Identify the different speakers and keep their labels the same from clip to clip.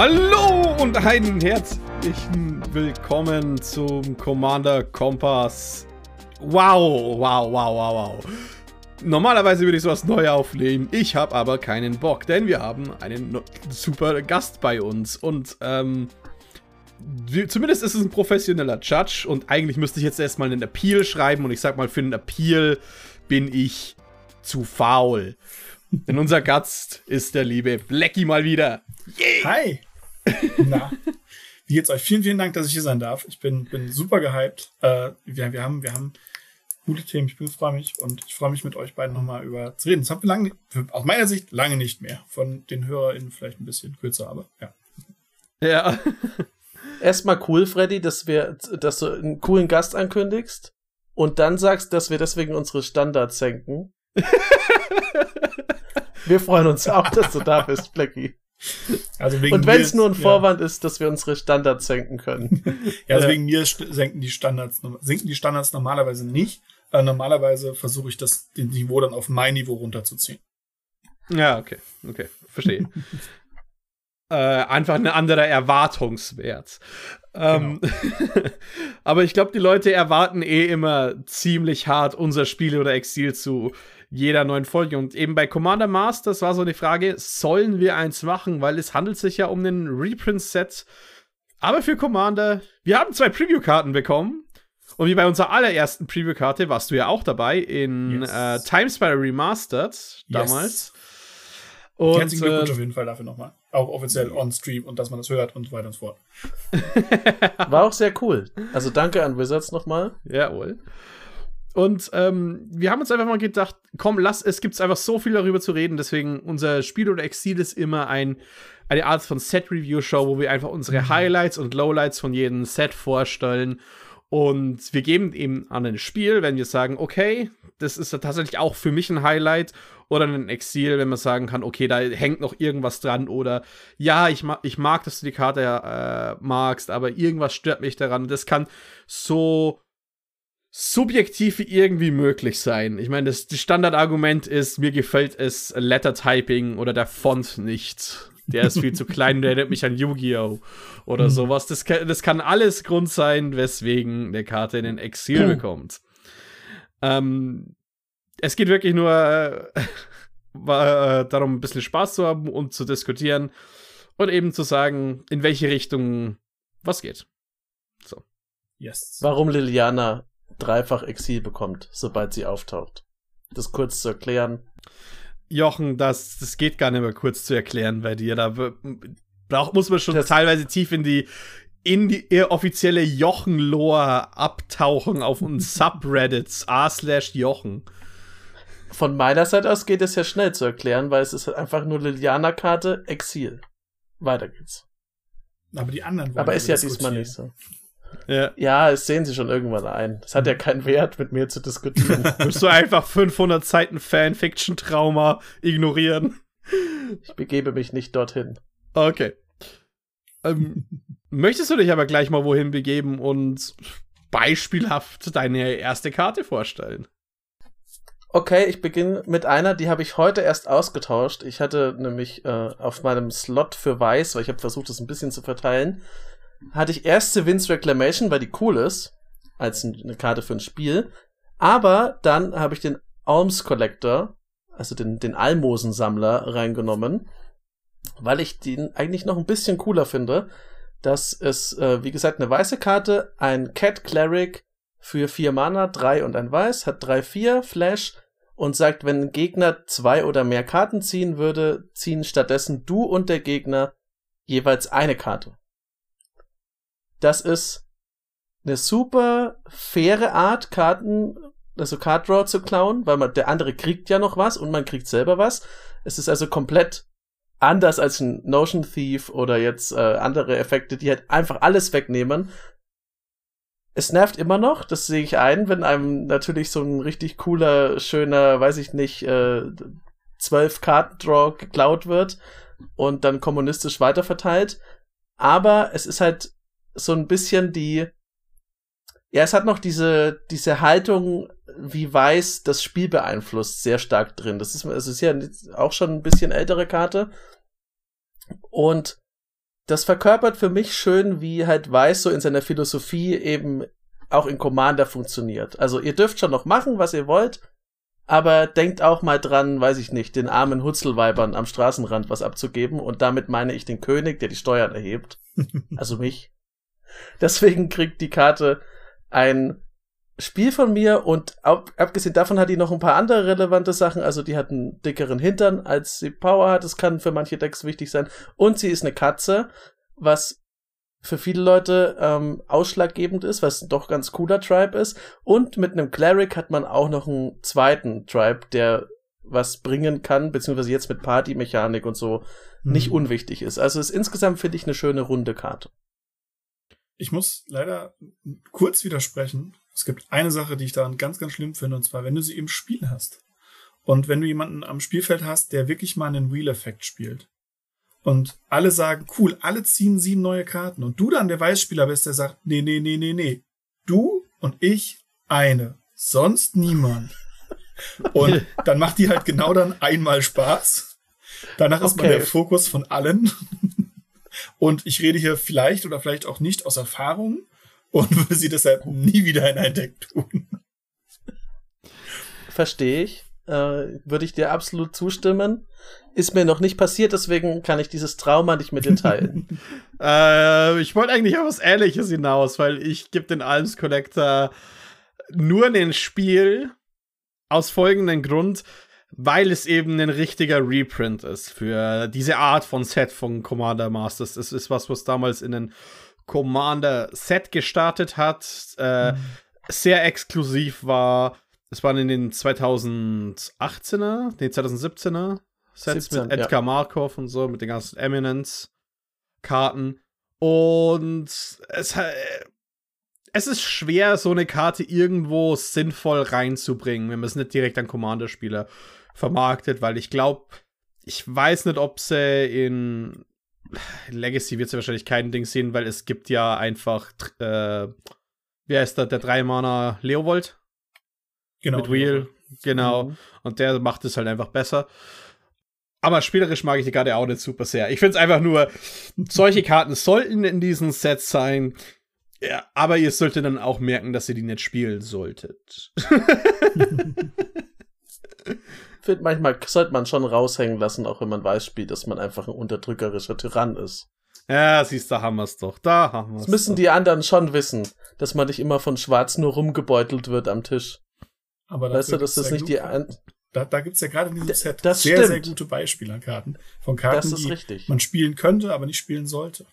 Speaker 1: Hallo und einen herzlichen Willkommen zum Commander Kompass. Wow, wow, wow, wow, wow. Normalerweise würde ich sowas neu aufnehmen. Ich habe aber keinen Bock, denn wir haben einen super Gast bei uns. Und ähm, zumindest ist es ein professioneller Judge. Und eigentlich müsste ich jetzt erstmal einen Appeal schreiben. Und ich sag mal, für einen Appeal bin ich zu faul. Denn unser Gast ist der liebe Blackie mal wieder.
Speaker 2: Yeah. Hi. Na, wie geht's euch? Vielen, vielen Dank, dass ich hier sein darf. Ich bin, bin super gehypt. Äh, wir, wir, haben, wir haben gute Themen. Ich freue mich und ich freue mich mit euch beiden nochmal über zu reden. Das haben wir lange, aus meiner Sicht lange nicht mehr. Von den HörerInnen vielleicht ein bisschen kürzer, aber ja.
Speaker 3: Ja. Erstmal cool, Freddy, dass wir, dass du einen coolen Gast ankündigst und dann sagst, dass wir deswegen unsere Standards senken. wir freuen uns auch, dass du da bist, Blackie. Also wegen und wenn es nur ein Vorwand ja. ist, dass wir unsere Standards senken können.
Speaker 2: ja, also ja. wegen mir senken die Standards, sinken die Standards normalerweise nicht. Äh, normalerweise versuche ich das den Niveau dann auf mein Niveau runterzuziehen.
Speaker 1: Ja, okay, okay, verstehe. äh, einfach ein anderer Erwartungswert. Ähm, genau. aber ich glaube, die Leute erwarten eh immer ziemlich hart unser Spiel oder Exil zu jeder neuen Folge. Und eben bei Commander Masters war so eine Frage, sollen wir eins machen? Weil es handelt sich ja um einen Reprint-Set. Aber für Commander, wir haben zwei Preview-Karten bekommen. Und wie bei unserer allerersten Preview-Karte warst du ja auch dabei in yes. äh, Timespire Remastered damals. Yes.
Speaker 2: Und, Herzlichen Glückwunsch äh, auf jeden Fall dafür nochmal. Auch offiziell on Stream und dass man das hört und so weiter und so fort.
Speaker 3: War auch sehr cool. Also danke an Wizards nochmal.
Speaker 1: Jawohl. Und ähm, wir haben uns einfach mal gedacht, komm, lass, es gibt einfach so viel darüber zu reden. Deswegen unser Spiel oder Exil ist immer ein, eine Art von Set-Review-Show, wo wir einfach unsere mhm. Highlights und Lowlights von jedem Set vorstellen und wir geben ihm an ein Spiel, wenn wir sagen, okay, das ist tatsächlich auch für mich ein Highlight oder ein Exil, wenn man sagen kann, okay, da hängt noch irgendwas dran oder ja, ich, ma ich mag, dass du die Karte äh, magst, aber irgendwas stört mich daran. Das kann so subjektiv wie irgendwie möglich sein. Ich meine, das, das Standardargument ist, mir gefällt es Letter Typing oder der Font nicht. Der ist viel zu klein, der erinnert mich an Yu-Gi-Oh! oder mhm. sowas. Das kann, das kann alles Grund sein, weswegen eine Karte in den Exil mhm. bekommt. Ähm, es geht wirklich nur äh, äh, darum, ein bisschen Spaß zu haben und zu diskutieren und eben zu sagen, in welche Richtung was geht. So.
Speaker 3: Yes. Warum Liliana dreifach Exil bekommt, sobald sie auftaucht. Das kurz zu erklären.
Speaker 1: Jochen, das, das geht gar nicht mehr kurz zu erklären bei dir. Da braucht, muss man schon das teilweise tief in die, in die offizielle Jochen-Lore abtauchen auf uns Subreddits a slash Jochen.
Speaker 3: Von meiner Seite aus geht es ja schnell zu erklären, weil es ist einfach nur Liliana-Karte, Exil. Weiter geht's.
Speaker 2: Aber die anderen
Speaker 3: Aber ist ja diesmal nicht so. Ja. ja, es sehen sie schon irgendwann ein. Es hat ja keinen Wert, mit mir zu diskutieren.
Speaker 1: Musst du einfach 500 Seiten Fanfiction-Trauma ignorieren?
Speaker 3: Ich begebe mich nicht dorthin.
Speaker 1: Okay. Ähm, möchtest du dich aber gleich mal wohin begeben und beispielhaft deine erste Karte vorstellen?
Speaker 3: Okay, ich beginne mit einer, die habe ich heute erst ausgetauscht. Ich hatte nämlich äh, auf meinem Slot für Weiß, weil ich habe versucht, das ein bisschen zu verteilen, hatte ich erst Vince Reclamation, weil die cool ist, als eine Karte für ein Spiel. Aber dann habe ich den Alms Collector, also den, den Almosensammler reingenommen, weil ich den eigentlich noch ein bisschen cooler finde, dass es, äh, wie gesagt, eine weiße Karte, ein Cat Cleric für vier Mana, drei und ein Weiß, hat drei, vier, Flash und sagt, wenn ein Gegner zwei oder mehr Karten ziehen würde, ziehen stattdessen du und der Gegner jeweils eine Karte das ist eine super faire Art, Karten, also Card Draw zu klauen, weil man, der andere kriegt ja noch was und man kriegt selber was. Es ist also komplett anders als ein Notion Thief oder jetzt äh, andere Effekte, die halt einfach alles wegnehmen. Es nervt immer noch, das sehe ich ein, wenn einem natürlich so ein richtig cooler, schöner, weiß ich nicht, äh, zwölf Karten Draw geklaut wird und dann kommunistisch weiterverteilt. Aber es ist halt so ein bisschen die, ja, es hat noch diese, diese Haltung, wie weiß das Spiel beeinflusst, sehr stark drin. Das ist, es ist ja auch schon ein bisschen ältere Karte. Und das verkörpert für mich schön, wie halt Weiß so in seiner Philosophie eben auch in Commander funktioniert. Also ihr dürft schon noch machen, was ihr wollt, aber denkt auch mal dran, weiß ich nicht, den armen Hutzelweibern am Straßenrand was abzugeben und damit meine ich den König, der die Steuern erhebt. also mich. Deswegen kriegt die Karte ein Spiel von mir und ab, abgesehen davon hat die noch ein paar andere relevante Sachen. Also die hat einen dickeren Hintern, als sie Power hat. Das kann für manche Decks wichtig sein. Und sie ist eine Katze, was für viele Leute ähm, ausschlaggebend ist, was doch ganz cooler Tribe ist. Und mit einem Cleric hat man auch noch einen zweiten Tribe, der was bringen kann, beziehungsweise jetzt mit Party-Mechanik und so mhm. nicht unwichtig ist. Also ist insgesamt, finde ich, eine schöne runde Karte.
Speaker 2: Ich muss leider kurz widersprechen. Es gibt eine Sache, die ich daran ganz, ganz schlimm finde, und zwar, wenn du sie im Spiel hast. Und wenn du jemanden am Spielfeld hast, der wirklich mal einen Wheel-Effekt spielt. Und alle sagen, cool, alle ziehen sieben neue Karten. Und du dann der Weißspieler bist, der sagt, nee, nee, nee, nee, nee. Du und ich eine. Sonst niemand. Und dann macht die halt genau dann einmal Spaß. Danach okay. ist mal der Fokus von allen. Und ich rede hier vielleicht oder vielleicht auch nicht aus Erfahrung und würde sie deshalb nie wieder in ein Deck tun.
Speaker 3: Verstehe ich. Äh, würde ich dir absolut zustimmen. Ist mir noch nicht passiert, deswegen kann ich dieses Trauma nicht mit dir teilen.
Speaker 1: äh, ich wollte eigentlich auf was Ähnliches hinaus, weil ich gebe den Alms Collector nur in den Spiel aus folgendem Grund, weil es eben ein richtiger Reprint ist für diese Art von Set von Commander Masters. Es ist was, was damals in den Commander Set gestartet hat, äh, mhm. sehr exklusiv war. Es waren in den 2018er, den 2017er Sets 17, mit Edgar ja. Markov und so, mit den ganzen Eminence-Karten. Und es, es ist schwer, so eine Karte irgendwo sinnvoll reinzubringen, wenn man es nicht direkt an Commander-Spieler vermarktet, weil ich glaube, ich weiß nicht, ob sie in Legacy wird sie wahrscheinlich kein Ding sehen, weil es gibt ja einfach, äh, wer ist da, der 3-Mana Leovold? Genau. Mit Wheel, genau. Mhm. Und der macht es halt einfach besser. Aber spielerisch mag ich die Karte auch nicht super sehr. Ich finde es einfach nur, solche Karten sollten in diesen Sets sein. Ja, aber ihr solltet dann auch merken, dass ihr die nicht spielen solltet.
Speaker 3: finde, manchmal sollte man schon raushängen lassen, auch wenn man weiß spielt, dass man einfach ein unterdrückerischer Tyrann ist.
Speaker 1: Ja, siehst du, da haben wir es doch. Da haben wir es.
Speaker 3: Das müssen doch. die anderen schon wissen, dass man nicht immer von Schwarz nur rumgebeutelt wird am Tisch.
Speaker 2: Aber weißt du, dass das nicht die. An da, da gibt es ja gerade in diesem Set das sehr, stimmt. sehr gute Beispiele an Karten. Von Karten, die
Speaker 3: richtig.
Speaker 2: man spielen könnte, aber nicht spielen sollte.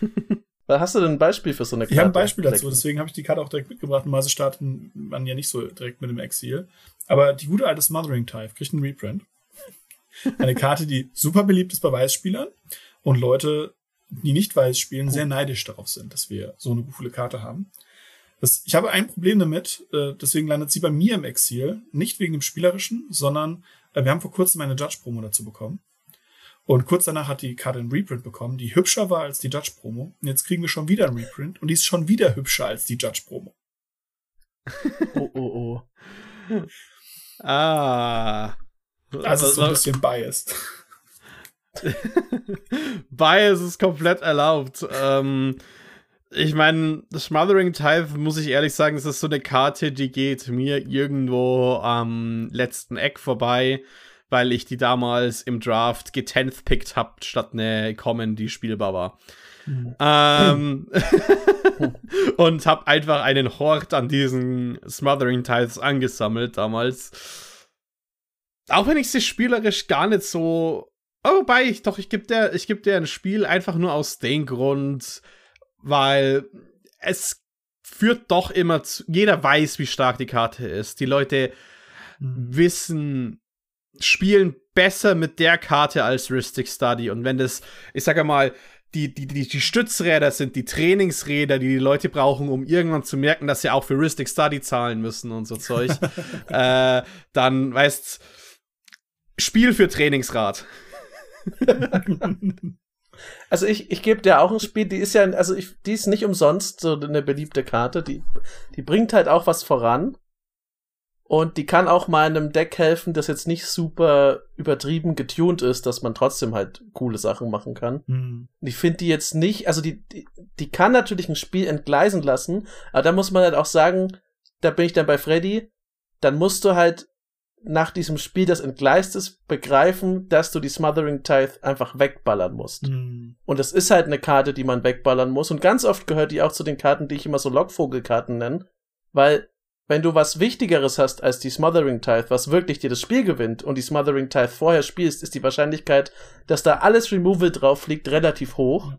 Speaker 3: Hast du denn ein Beispiel für so eine
Speaker 2: Karte? Ich habe ein Beispiel dazu, deswegen habe ich die Karte auch direkt mitgebracht. Normalerweise starten man ja nicht so direkt mit dem Exil. Aber die gute alte Smothering Type kriegt einen Reprint. Eine Karte, die super beliebt ist bei Weißspielern und Leute, die nicht weiß spielen, sehr neidisch darauf sind, dass wir so eine coole Karte haben. Das, ich habe ein Problem damit, äh, deswegen landet sie bei mir im Exil, nicht wegen dem Spielerischen, sondern äh, wir haben vor kurzem eine Judge-Promo dazu bekommen. Und kurz danach hat die Karte einen Reprint bekommen, die hübscher war als die Judge-Promo. Und jetzt kriegen wir schon wieder einen Reprint und die ist schon wieder hübscher als die Judge-Promo.
Speaker 3: oh, oh,
Speaker 1: oh. Ah.
Speaker 2: Also so ein bisschen biased.
Speaker 1: Bias ist komplett erlaubt. Ähm, ich meine, Smothering Type, muss ich ehrlich sagen, das ist so eine Karte, die geht mir irgendwo am letzten Eck vorbei weil ich die damals im Draft getenth-pickt habe, statt eine Common, die spielbar war. Mhm. Ähm, und habe einfach einen Hort an diesen Smothering Tiles angesammelt damals. Auch wenn ich sie spielerisch gar nicht so. Oh, wobei, ich, doch, ich gebe dir, geb dir ein Spiel einfach nur aus dem Grund, weil es führt doch immer zu. Jeder weiß, wie stark die Karte ist. Die Leute mhm. wissen, spielen besser mit der Karte als Ristic Study. Und wenn das, ich sage mal, die, die, die, die Stützräder sind die Trainingsräder, die die Leute brauchen, um irgendwann zu merken, dass sie auch für Ristic Study zahlen müssen und so Zeug, äh, dann, weißt Spiel für Trainingsrad.
Speaker 3: also ich, ich gebe dir auch ein Spiel, die ist ja, also ich, die ist nicht umsonst so eine beliebte Karte, die, die bringt halt auch was voran. Und die kann auch mal einem Deck helfen, das jetzt nicht super übertrieben getuned ist, dass man trotzdem halt coole Sachen machen kann. Mhm. Ich finde die jetzt nicht, also die, die, die kann natürlich ein Spiel entgleisen lassen, aber da muss man halt auch sagen, da bin ich dann bei Freddy, dann musst du halt nach diesem Spiel, das entgleist ist, begreifen, dass du die Smothering Tithe einfach wegballern musst. Mhm. Und es ist halt eine Karte, die man wegballern muss. Und ganz oft gehört die auch zu den Karten, die ich immer so Lockvogelkarten nenne, weil wenn du was Wichtigeres hast als die Smothering Tithe, was wirklich dir das Spiel gewinnt und die Smothering Tithe vorher spielst, ist die Wahrscheinlichkeit, dass da alles Removal drauf liegt, relativ hoch,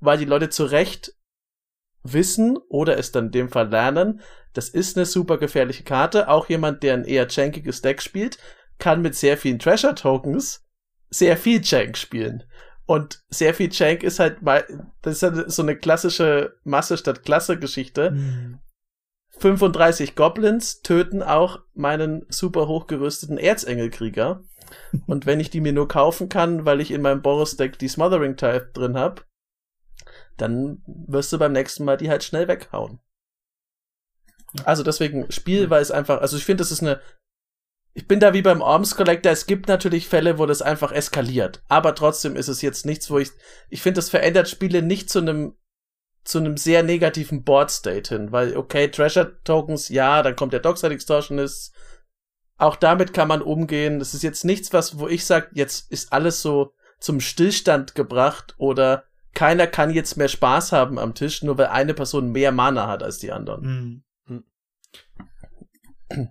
Speaker 3: weil die Leute zu Recht wissen oder es dann in dem Fall lernen, das ist eine super gefährliche Karte. Auch jemand, der ein eher chankiges Deck spielt, kann mit sehr vielen Treasure Tokens sehr viel Chank spielen. Und sehr viel Chank ist halt das ist halt so eine klassische Masse statt Klasse Geschichte. Mhm. 35 Goblins töten auch meinen super hochgerüsteten Erzengelkrieger. Und wenn ich die mir nur kaufen kann, weil ich in meinem Boris-Deck die Smothering Tithe drin hab, dann wirst du beim nächsten Mal die halt schnell weghauen. Also deswegen Spiel, weil es einfach, also ich finde, das ist eine, ich bin da wie beim Arms Collector, es gibt natürlich Fälle, wo das einfach eskaliert, aber trotzdem ist es jetzt nichts, wo ich, ich finde, das verändert Spiele nicht zu einem zu einem sehr negativen Board State hin, weil okay, Treasure Tokens, ja, dann kommt der Dockside Extortionist, auch damit kann man umgehen. Das ist jetzt nichts, was wo ich sage, jetzt ist alles so zum Stillstand gebracht oder keiner kann jetzt mehr Spaß haben am Tisch, nur weil eine Person mehr Mana hat als die anderen. Mhm.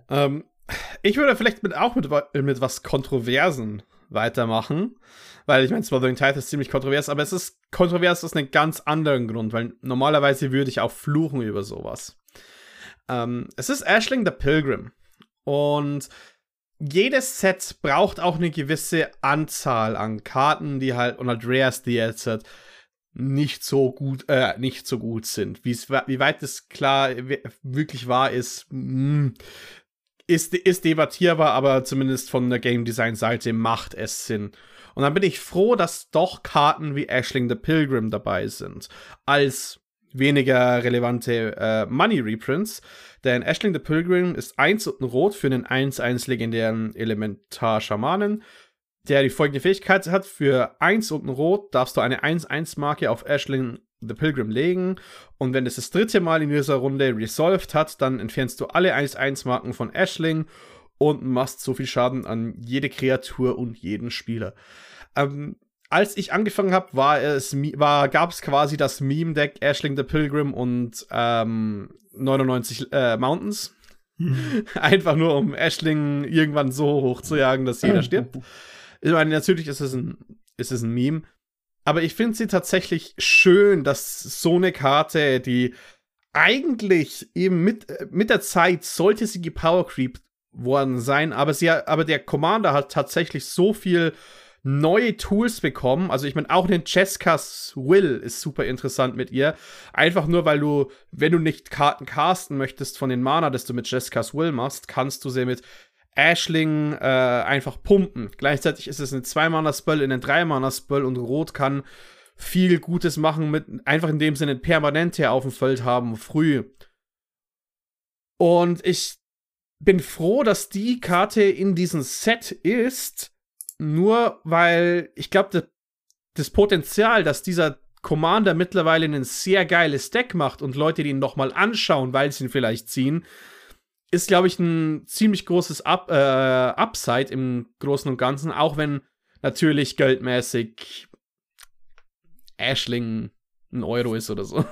Speaker 1: Ähm, ich würde vielleicht mit, auch mit, mit was Kontroversen weitermachen. Weil ich meine, Smothering Tithe ist ziemlich kontrovers, aber es ist kontrovers aus einem ganz anderen Grund, weil normalerweise würde ich auch fluchen über sowas. Ähm, es ist Ashling the Pilgrim. Und jedes Set braucht auch eine gewisse Anzahl an Karten, die halt, und halt die jetzt halt nicht so gut, äh, nicht so gut sind. Wie weit es klar wirklich wahr ist, mh, hm, ist, ist debattierbar, aber zumindest von der Game Design Seite macht es Sinn. Und dann bin ich froh, dass doch Karten wie Ashling the Pilgrim dabei sind, als weniger relevante äh, Money Reprints. Denn Ashling the Pilgrim ist 1 und ein Rot für einen 1-1 legendären Elementar-Schamanen, der die folgende Fähigkeit hat. Für 1 und ein Rot darfst du eine 1-1-Marke auf Ashling the Pilgrim legen. Und wenn es das dritte Mal in dieser Runde resolved hat, dann entfernst du alle 1-1-Marken von Ashling und machst so viel Schaden an jede Kreatur und jeden Spieler. Ähm, als ich angefangen habe, war es war gab es quasi das Meme Deck Ashling the Pilgrim und ähm, 99 äh, Mountains. Einfach nur um Ashling irgendwann so hoch zu jagen, dass jeder stirbt. Ich meine, natürlich ist es ein ist es ein Meme, aber ich finde sie tatsächlich schön, dass so eine Karte, die eigentlich eben mit, mit der Zeit sollte sie gepower creep worden sein, aber sie, aber der Commander hat tatsächlich so viel neue Tools bekommen. Also ich meine, auch den Jessica's Will ist super interessant mit ihr. Einfach nur, weil du, wenn du nicht Karten casten möchtest von den Mana, das du mit Jessica's Will machst, kannst du sie mit Ashling äh, einfach pumpen. Gleichzeitig ist es ein 2-Mana-Spell in ein 3-Mana-Spell und Rot kann viel Gutes machen mit einfach in dem Sinne Permanente auf dem Feld haben, früh. Und ich bin froh, dass die Karte in diesem Set ist, nur weil ich glaube, das Potenzial, dass dieser Commander mittlerweile ein sehr geiles Deck macht und Leute den nochmal anschauen, weil sie ihn vielleicht ziehen, ist, glaube ich, ein ziemlich großes Up, äh, Upside im Großen und Ganzen, auch wenn natürlich geldmäßig Ashling ein Euro ist oder so.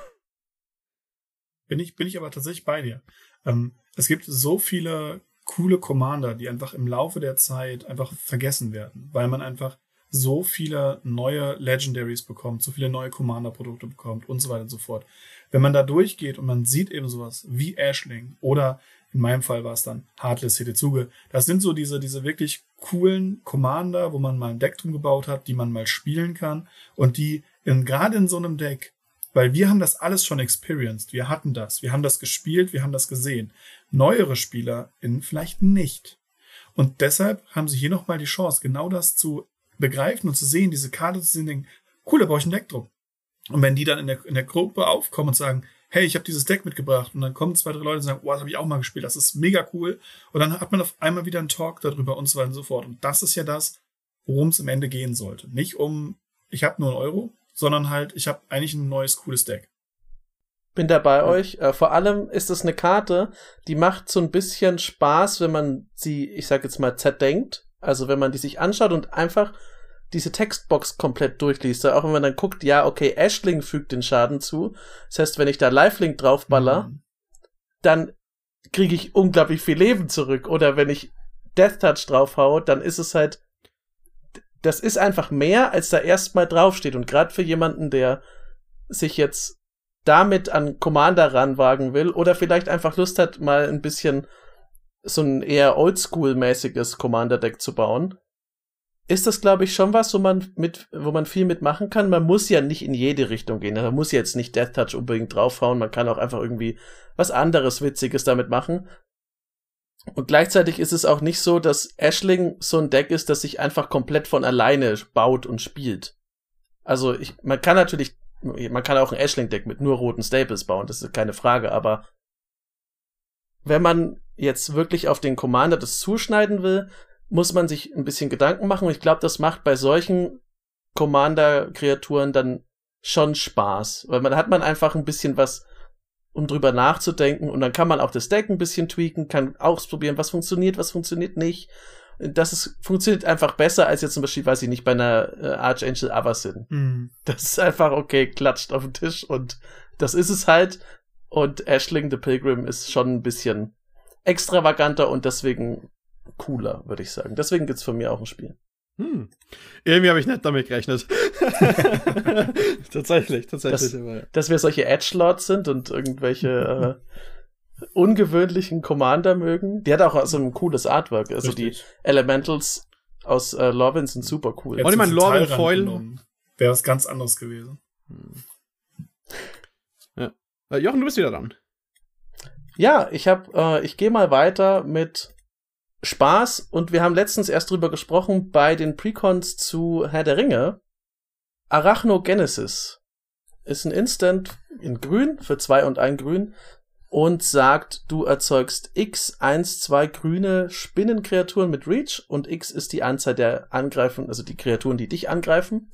Speaker 2: Bin ich, bin ich aber tatsächlich bei dir. Ähm, es gibt so viele coole Commander, die einfach im Laufe der Zeit einfach vergessen werden, weil man einfach so viele neue Legendaries bekommt, so viele neue Commander-Produkte bekommt und so weiter und so fort. Wenn man da durchgeht und man sieht eben sowas wie Ashling oder in meinem Fall war es dann Heartless Hetezuge. Das sind so diese, diese wirklich coolen Commander, wo man mal ein Deck drum gebaut hat, die man mal spielen kann und die in, gerade in so einem Deck weil wir haben das alles schon experienced. Wir hatten das. Wir haben das gespielt. Wir haben das gesehen. Neuere SpielerInnen vielleicht nicht. Und deshalb haben sie hier nochmal die Chance, genau das zu begreifen und zu sehen, diese Karte zu sehen, denken, cool, da brauche ich ein Deck drum. Und wenn die dann in der, in der Gruppe aufkommen und sagen, hey, ich habe dieses Deck mitgebracht. Und dann kommen zwei, drei Leute und sagen, oh, das habe ich auch mal gespielt, das ist mega cool. Und dann hat man auf einmal wieder einen Talk darüber und so weiter und so fort. Und das ist ja das, worum es am Ende gehen sollte. Nicht um, ich habe nur einen Euro, sondern halt, ich habe eigentlich ein neues, cooles Deck.
Speaker 3: Bin da bei ja. euch. Äh, vor allem ist es eine Karte, die macht so ein bisschen Spaß, wenn man sie, ich sag jetzt mal, zerdenkt. Also wenn man die sich anschaut und einfach diese Textbox komplett durchliest. Auch wenn man dann guckt, ja, okay, Ashling fügt den Schaden zu. Das heißt, wenn ich da Lifelink draufballer, mhm. dann kriege ich unglaublich viel Leben zurück. Oder wenn ich Death Touch draufhaue, dann ist es halt, das ist einfach mehr, als da erstmal draufsteht. Und gerade für jemanden, der sich jetzt damit an Commander ranwagen will oder vielleicht einfach Lust hat, mal ein bisschen so ein eher oldschool-mäßiges Commander-Deck zu bauen, ist das, glaube ich, schon was, wo man mit, wo man viel mitmachen kann. Man muss ja nicht in jede Richtung gehen. Man muss jetzt nicht Death Touch unbedingt draufhauen. Man kann auch einfach irgendwie was anderes Witziges damit machen. Und gleichzeitig ist es auch nicht so, dass Ashling so ein Deck ist, das sich einfach komplett von alleine baut und spielt. Also ich, man kann natürlich, man kann auch ein Ashling-Deck mit nur roten Staples bauen, das ist keine Frage, aber wenn man jetzt wirklich auf den Commander das zuschneiden will, muss man sich ein bisschen Gedanken machen. Und ich glaube, das macht bei solchen Commander-Kreaturen dann schon Spaß. Weil man hat man einfach ein bisschen was, um drüber nachzudenken. Und dann kann man auch das Deck ein bisschen tweaken, kann ausprobieren, was funktioniert, was funktioniert nicht. Das ist, funktioniert einfach besser als jetzt zum Beispiel, weiß ich nicht, bei einer äh, Archangel Avacyn. Mhm. Das ist einfach, okay, klatscht auf den Tisch und das ist es halt. Und Ashling the Pilgrim ist schon ein bisschen extravaganter und deswegen cooler, würde ich sagen. Deswegen gibt's von mir auch ein Spiel.
Speaker 1: Hm. Irgendwie habe ich nicht damit gerechnet. tatsächlich, tatsächlich.
Speaker 3: Dass, dass wir solche Edge-Lords sind und irgendwelche äh, ungewöhnlichen Commander mögen. Die hat auch so ein cooles Artwork. Also Richtig. die Elementals aus äh, Lorwyn sind super cool.
Speaker 1: Und ich meine, Lorwyn Foil
Speaker 2: wäre was ganz anderes gewesen.
Speaker 1: Hm. Ja. Äh, Jochen, du bist wieder dran.
Speaker 3: Ja, ich hab, äh, ich gehe mal weiter mit Spaß und wir haben letztens erst drüber gesprochen bei den Precons zu Herr der Ringe. Arachnogenesis ist ein Instant in grün für zwei und ein grün und sagt, du erzeugst x, 1, 2 grüne Spinnenkreaturen mit Reach und x ist die Anzahl der Angreifen, also die Kreaturen, die dich angreifen.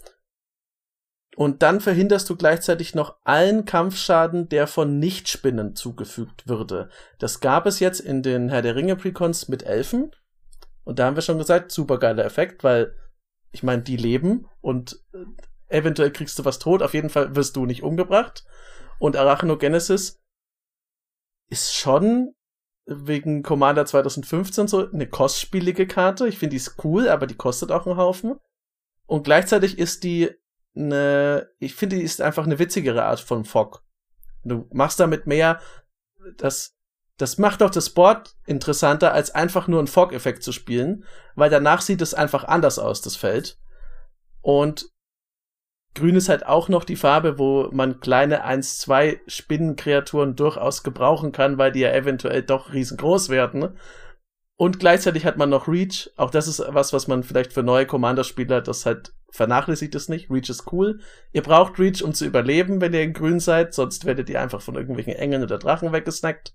Speaker 3: Und dann verhinderst du gleichzeitig noch allen Kampfschaden, der von Nichtspinnen zugefügt würde. Das gab es jetzt in den Herr der Ringe Precons mit Elfen. Und da haben wir schon gesagt, super geiler Effekt, weil ich meine, die leben und äh, eventuell kriegst du was tot, auf jeden Fall wirst du nicht umgebracht. Und Arachnogenesis ist schon wegen Commander 2015 so eine kostspielige Karte. Ich finde die ist cool, aber die kostet auch einen Haufen. Und gleichzeitig ist die eine, ich finde, die ist einfach eine witzigere Art von Fog. Du machst damit mehr, das, das macht doch das Board interessanter, als einfach nur einen Fog-Effekt zu spielen, weil danach sieht es einfach anders aus, das Feld. Und Grün ist halt auch noch die Farbe, wo man kleine 1-2 Spinnenkreaturen durchaus gebrauchen kann, weil die ja eventuell doch riesengroß werden. Und gleichzeitig hat man noch Reach. Auch das ist was, was man vielleicht für neue Commander-Spieler, das halt vernachlässigt es nicht. Reach ist cool. Ihr braucht Reach, um zu überleben, wenn ihr in grün seid, sonst werdet ihr einfach von irgendwelchen Engeln oder Drachen weggesnackt.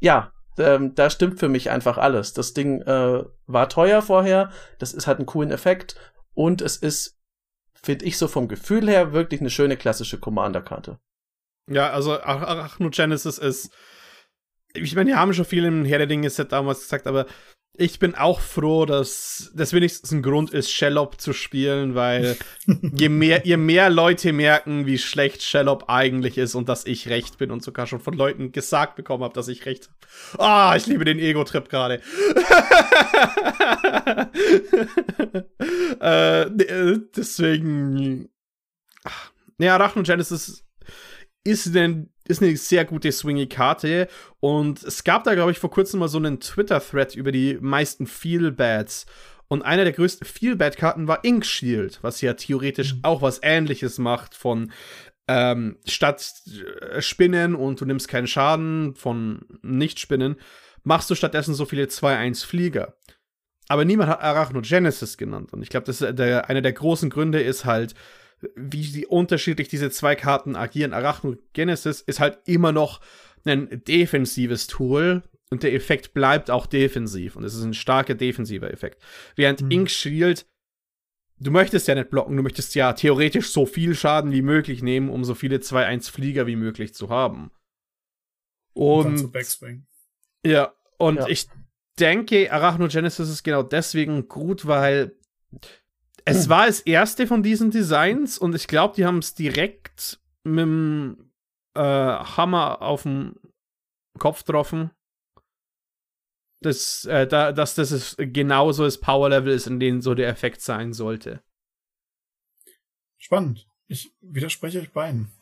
Speaker 3: Ja, ähm, da stimmt für mich einfach alles. Das Ding äh, war teuer vorher, das ist, hat einen coolen Effekt und es ist, finde ich so vom Gefühl her, wirklich eine schöne klassische Commander-Karte.
Speaker 1: Ja, also Arachnogenesis ist ich meine, die haben schon viel im Herr der Dinge Set damals gesagt, aber ich bin auch froh, dass das wenigstens ein Grund ist, Shellop zu spielen, weil je mehr, je mehr Leute merken, wie schlecht Shellop eigentlich ist und dass ich recht bin und sogar schon von Leuten gesagt bekommen habe, dass ich recht habe. Ah, ich liebe den Ego-Trip gerade. äh, äh, deswegen. Ne, Arachnogenesis ist denn ist eine sehr gute Swingy-Karte. Und es gab da, glaube ich, vor kurzem mal so einen Twitter-Thread über die meisten Feel-Bads. Und einer der größten Feel-Bad-Karten war Ink Shield, was ja theoretisch mhm. auch was ähnliches macht von ähm, statt äh, Spinnen und du nimmst keinen Schaden von Nicht-Spinnen, machst du stattdessen so viele 2-1 Flieger. Aber niemand hat Arachnogenesis genannt. Und ich glaube, das ist der, einer der großen Gründe ist halt, wie die unterschiedlich diese zwei Karten agieren. Arachnogenesis ist halt immer noch ein defensives Tool und der Effekt bleibt auch defensiv und es ist ein starker defensiver Effekt. Während mhm. Ink Shield, du möchtest ja nicht blocken, du möchtest ja theoretisch so viel Schaden wie möglich nehmen, um so viele 2-1 Flieger wie möglich zu haben. Und, und ja, und ja. ich denke, Arachnogenesis ist genau deswegen gut, weil es war das erste von diesen Designs und ich glaube, die haben es direkt mit dem äh, Hammer auf den Kopf getroffen. Das, äh, da, dass das ist genauso das Power-Level ist, in dem so der Effekt sein sollte.
Speaker 2: Spannend. Ich widerspreche euch beiden.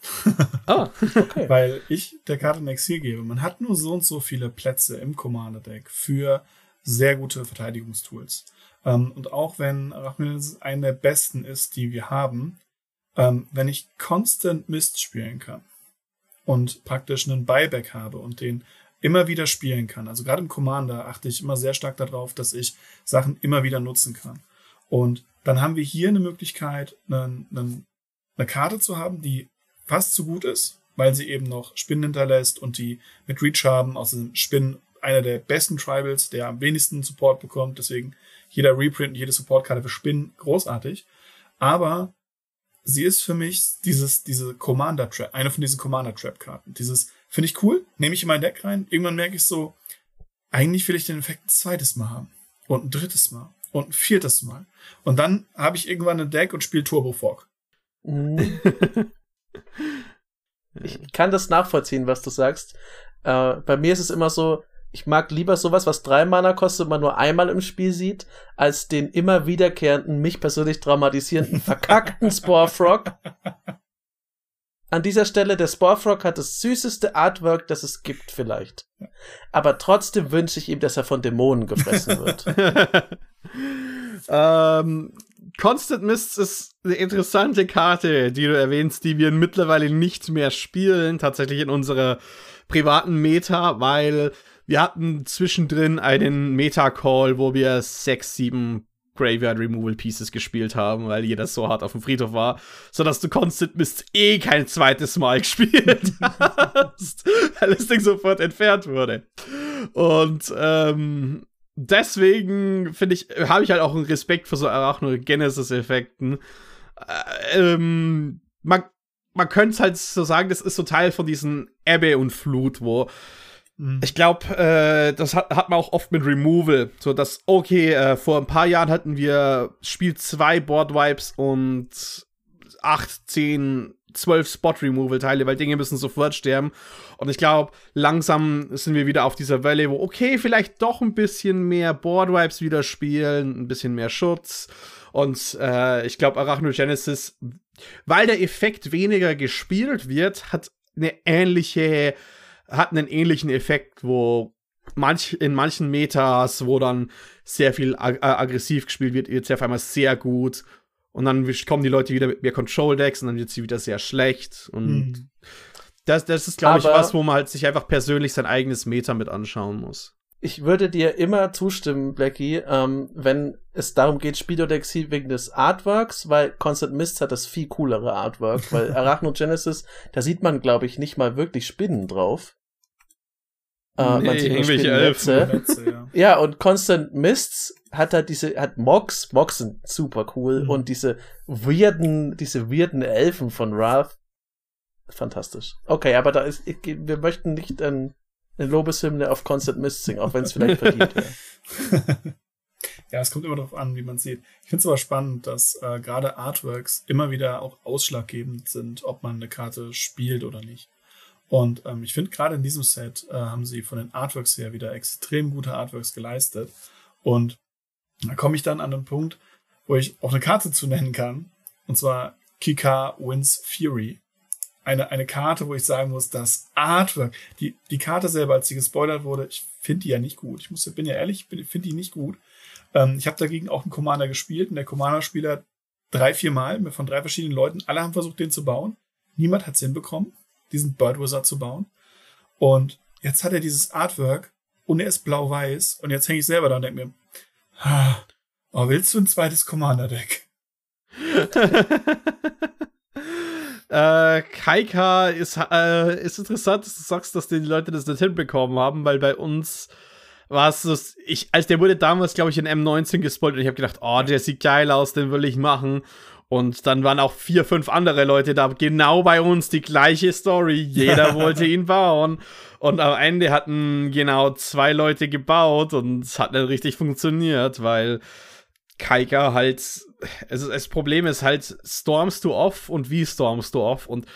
Speaker 2: Ah, okay. Weil ich der Karte ein Exil gebe. Man hat nur so und so viele Plätze im Commander-Deck für sehr gute Verteidigungstools. Ähm, und auch wenn Arachnides einer der besten ist, die wir haben, ähm, wenn ich Constant Mist spielen kann und praktisch einen Buyback habe und den immer wieder spielen kann. Also gerade im Commander achte ich immer sehr stark darauf, dass ich Sachen immer wieder nutzen kann. Und dann haben wir hier eine Möglichkeit, einen, einen, eine Karte zu haben, die fast so gut ist, weil sie eben noch Spinnen hinterlässt und die mit Reach haben. Außerdem Spinnen einer der besten Tribals, der am wenigsten Support bekommt. Deswegen jeder Reprint und jede Supportkarte für Spinnen großartig. Aber sie ist für mich dieses, diese Commander Trap, eine von diesen Commander Trap Karten. Dieses finde ich cool, nehme ich in mein Deck rein. Irgendwann merke ich so, eigentlich will ich den Effekt ein zweites Mal haben und ein drittes Mal und ein viertes Mal. Und dann habe ich irgendwann ein Deck und spiele Turbo Fog.
Speaker 3: Mhm. ich kann das nachvollziehen, was du sagst. Äh, bei mir ist es immer so, ich mag lieber sowas, was drei Mana kostet, man nur einmal im Spiel sieht, als den immer wiederkehrenden, mich persönlich traumatisierenden, verkackten Sporefrog. An dieser Stelle, der Sporefrog hat das süßeste Artwork, das es gibt, vielleicht. Aber trotzdem wünsche ich ihm, dass er von Dämonen gefressen wird.
Speaker 1: ähm, Constant Mists ist eine interessante Karte, die du erwähnst, die wir mittlerweile nicht mehr spielen, tatsächlich in unserer privaten Meta, weil wir hatten zwischendrin einen Meta-Call, wo wir sechs, sieben Graveyard Removal Pieces gespielt haben, weil jeder so hart auf dem Friedhof war, sodass du Constant Mist eh kein zweites Mal gespielt hast, weil das Ding sofort entfernt wurde. Und ähm, deswegen finde ich, habe ich halt auch einen Respekt für so Arachnogenesis-Effekten. Äh, ähm, man, man könnte es halt so sagen, das ist so Teil von diesen Ebbe und Flut, wo. Ich glaube, äh, das hat, hat man auch oft mit Removal. So, dass, okay, äh, vor ein paar Jahren hatten wir Spiel 2 Board Wipes und 8, 10, 12 Spot Removal Teile, weil Dinge müssen sofort sterben. Und ich glaube, langsam sind wir wieder auf dieser Welle, wo, okay, vielleicht doch ein bisschen mehr Board Wipes wieder spielen, ein bisschen mehr Schutz. Und äh, ich glaube, Arachnogenesis, weil der Effekt weniger gespielt wird, hat eine ähnliche hat einen ähnlichen Effekt, wo manch, in manchen Metas, wo dann sehr viel ag äh, aggressiv gespielt wird, wird sie auf einmal sehr gut. Und dann kommen die Leute wieder mit mehr Control-Decks und dann wird sie wieder sehr schlecht. Und mhm. das, das ist, glaube ich, was, wo man halt sich einfach persönlich sein eigenes Meta mit anschauen muss.
Speaker 3: Ich würde dir immer zustimmen, Blackie, ähm, wenn es darum geht, Speedodexie wegen des Artworks, weil Constant Mist hat das viel coolere Artwork, weil Arachnogenesis, da sieht man, glaube ich, nicht mal wirklich Spinnen drauf. Äh, nee, man sieht irgendwelche Elfen. ja. ja, und Constant Mists hat halt diese, hat Mox, Mox sind super cool mhm. und diese weirden, diese weirden Elfen von Wrath. Fantastisch. Okay, aber da ist, ich, wir möchten nicht ein, eine Lobeshymne auf Constant Mist singen, auch wenn es vielleicht verdient wäre.
Speaker 2: Ja, es kommt immer darauf an, wie man sieht. Ich finde es aber spannend, dass äh, gerade Artworks immer wieder auch ausschlaggebend sind, ob man eine Karte spielt oder nicht. Und ähm, ich finde, gerade in diesem Set äh, haben sie von den Artworks her wieder extrem gute Artworks geleistet. Und da komme ich dann an den Punkt, wo ich auch eine Karte zu nennen kann. Und zwar Kika Wins Fury. Eine, eine Karte, wo ich sagen muss, das Artwork, die, die Karte selber, als sie gespoilert wurde, ich finde die ja nicht gut. Ich muss, bin ja ehrlich, ich finde die nicht gut. Ähm, ich habe dagegen auch einen Commander gespielt und der Commander-Spieler drei, vier Mal von drei verschiedenen Leuten, alle haben versucht, den zu bauen. Niemand hat es hinbekommen diesen Bird Wizard zu bauen. Und jetzt hat er dieses Artwork und er ist blau-weiß. Und jetzt hänge ich selber da und denke mir, oh, willst du ein zweites Commander-Deck?
Speaker 1: Äh, Kaika ist, äh, ist interessant, dass du sagst, dass die Leute das nicht hinbekommen haben, weil bei uns war es so, ich, als der wurde damals, glaube ich, in M19 gespoilt und ich habe gedacht, oh, der sieht geil aus, den will ich machen. Und dann waren auch vier, fünf andere Leute da, genau bei uns die gleiche Story. Jeder wollte ihn bauen. Und am Ende hatten genau zwei Leute gebaut und es hat nicht richtig funktioniert, weil Kaika halt, also das Problem ist halt, stormst du off und wie stormst du off und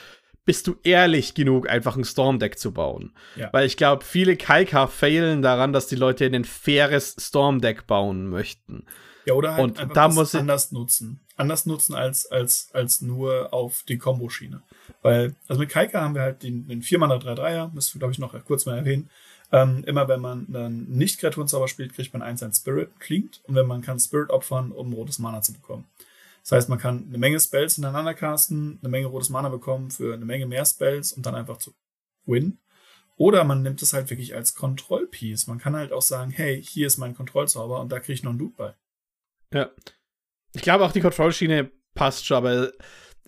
Speaker 1: bist du ehrlich genug, einfach ein Stormdeck zu bauen? Ja. Weil ich glaube, viele Kaika failen daran, dass die Leute ein faires Stormdeck bauen möchten.
Speaker 2: Ja, oder halt und einfach da muss anders nutzen. Anders nutzen als, als, als nur auf die Kombo-Schiene. Weil, also mit Kaika haben wir halt den, den 4-Mana 3-3er, müssen wir, glaube ich, noch kurz mal erwähnen. Ähm, immer wenn man einen Nicht-Kreaturenzauber spielt, kriegt man eins ein Spirit, klingt. Und wenn man kann Spirit opfern, um rotes Mana zu bekommen. Das heißt, man kann eine Menge Spells ineinander casten, eine Menge rotes Mana bekommen für eine Menge mehr Spells und dann einfach zu win. Oder man nimmt es halt wirklich als Kontrollpiece. Man kann halt auch sagen, hey, hier ist mein Kontrollzauber und da kriege ich noch einen Loot bei.
Speaker 1: Ja. Ich glaube auch die Kontrollschiene passt schon, aber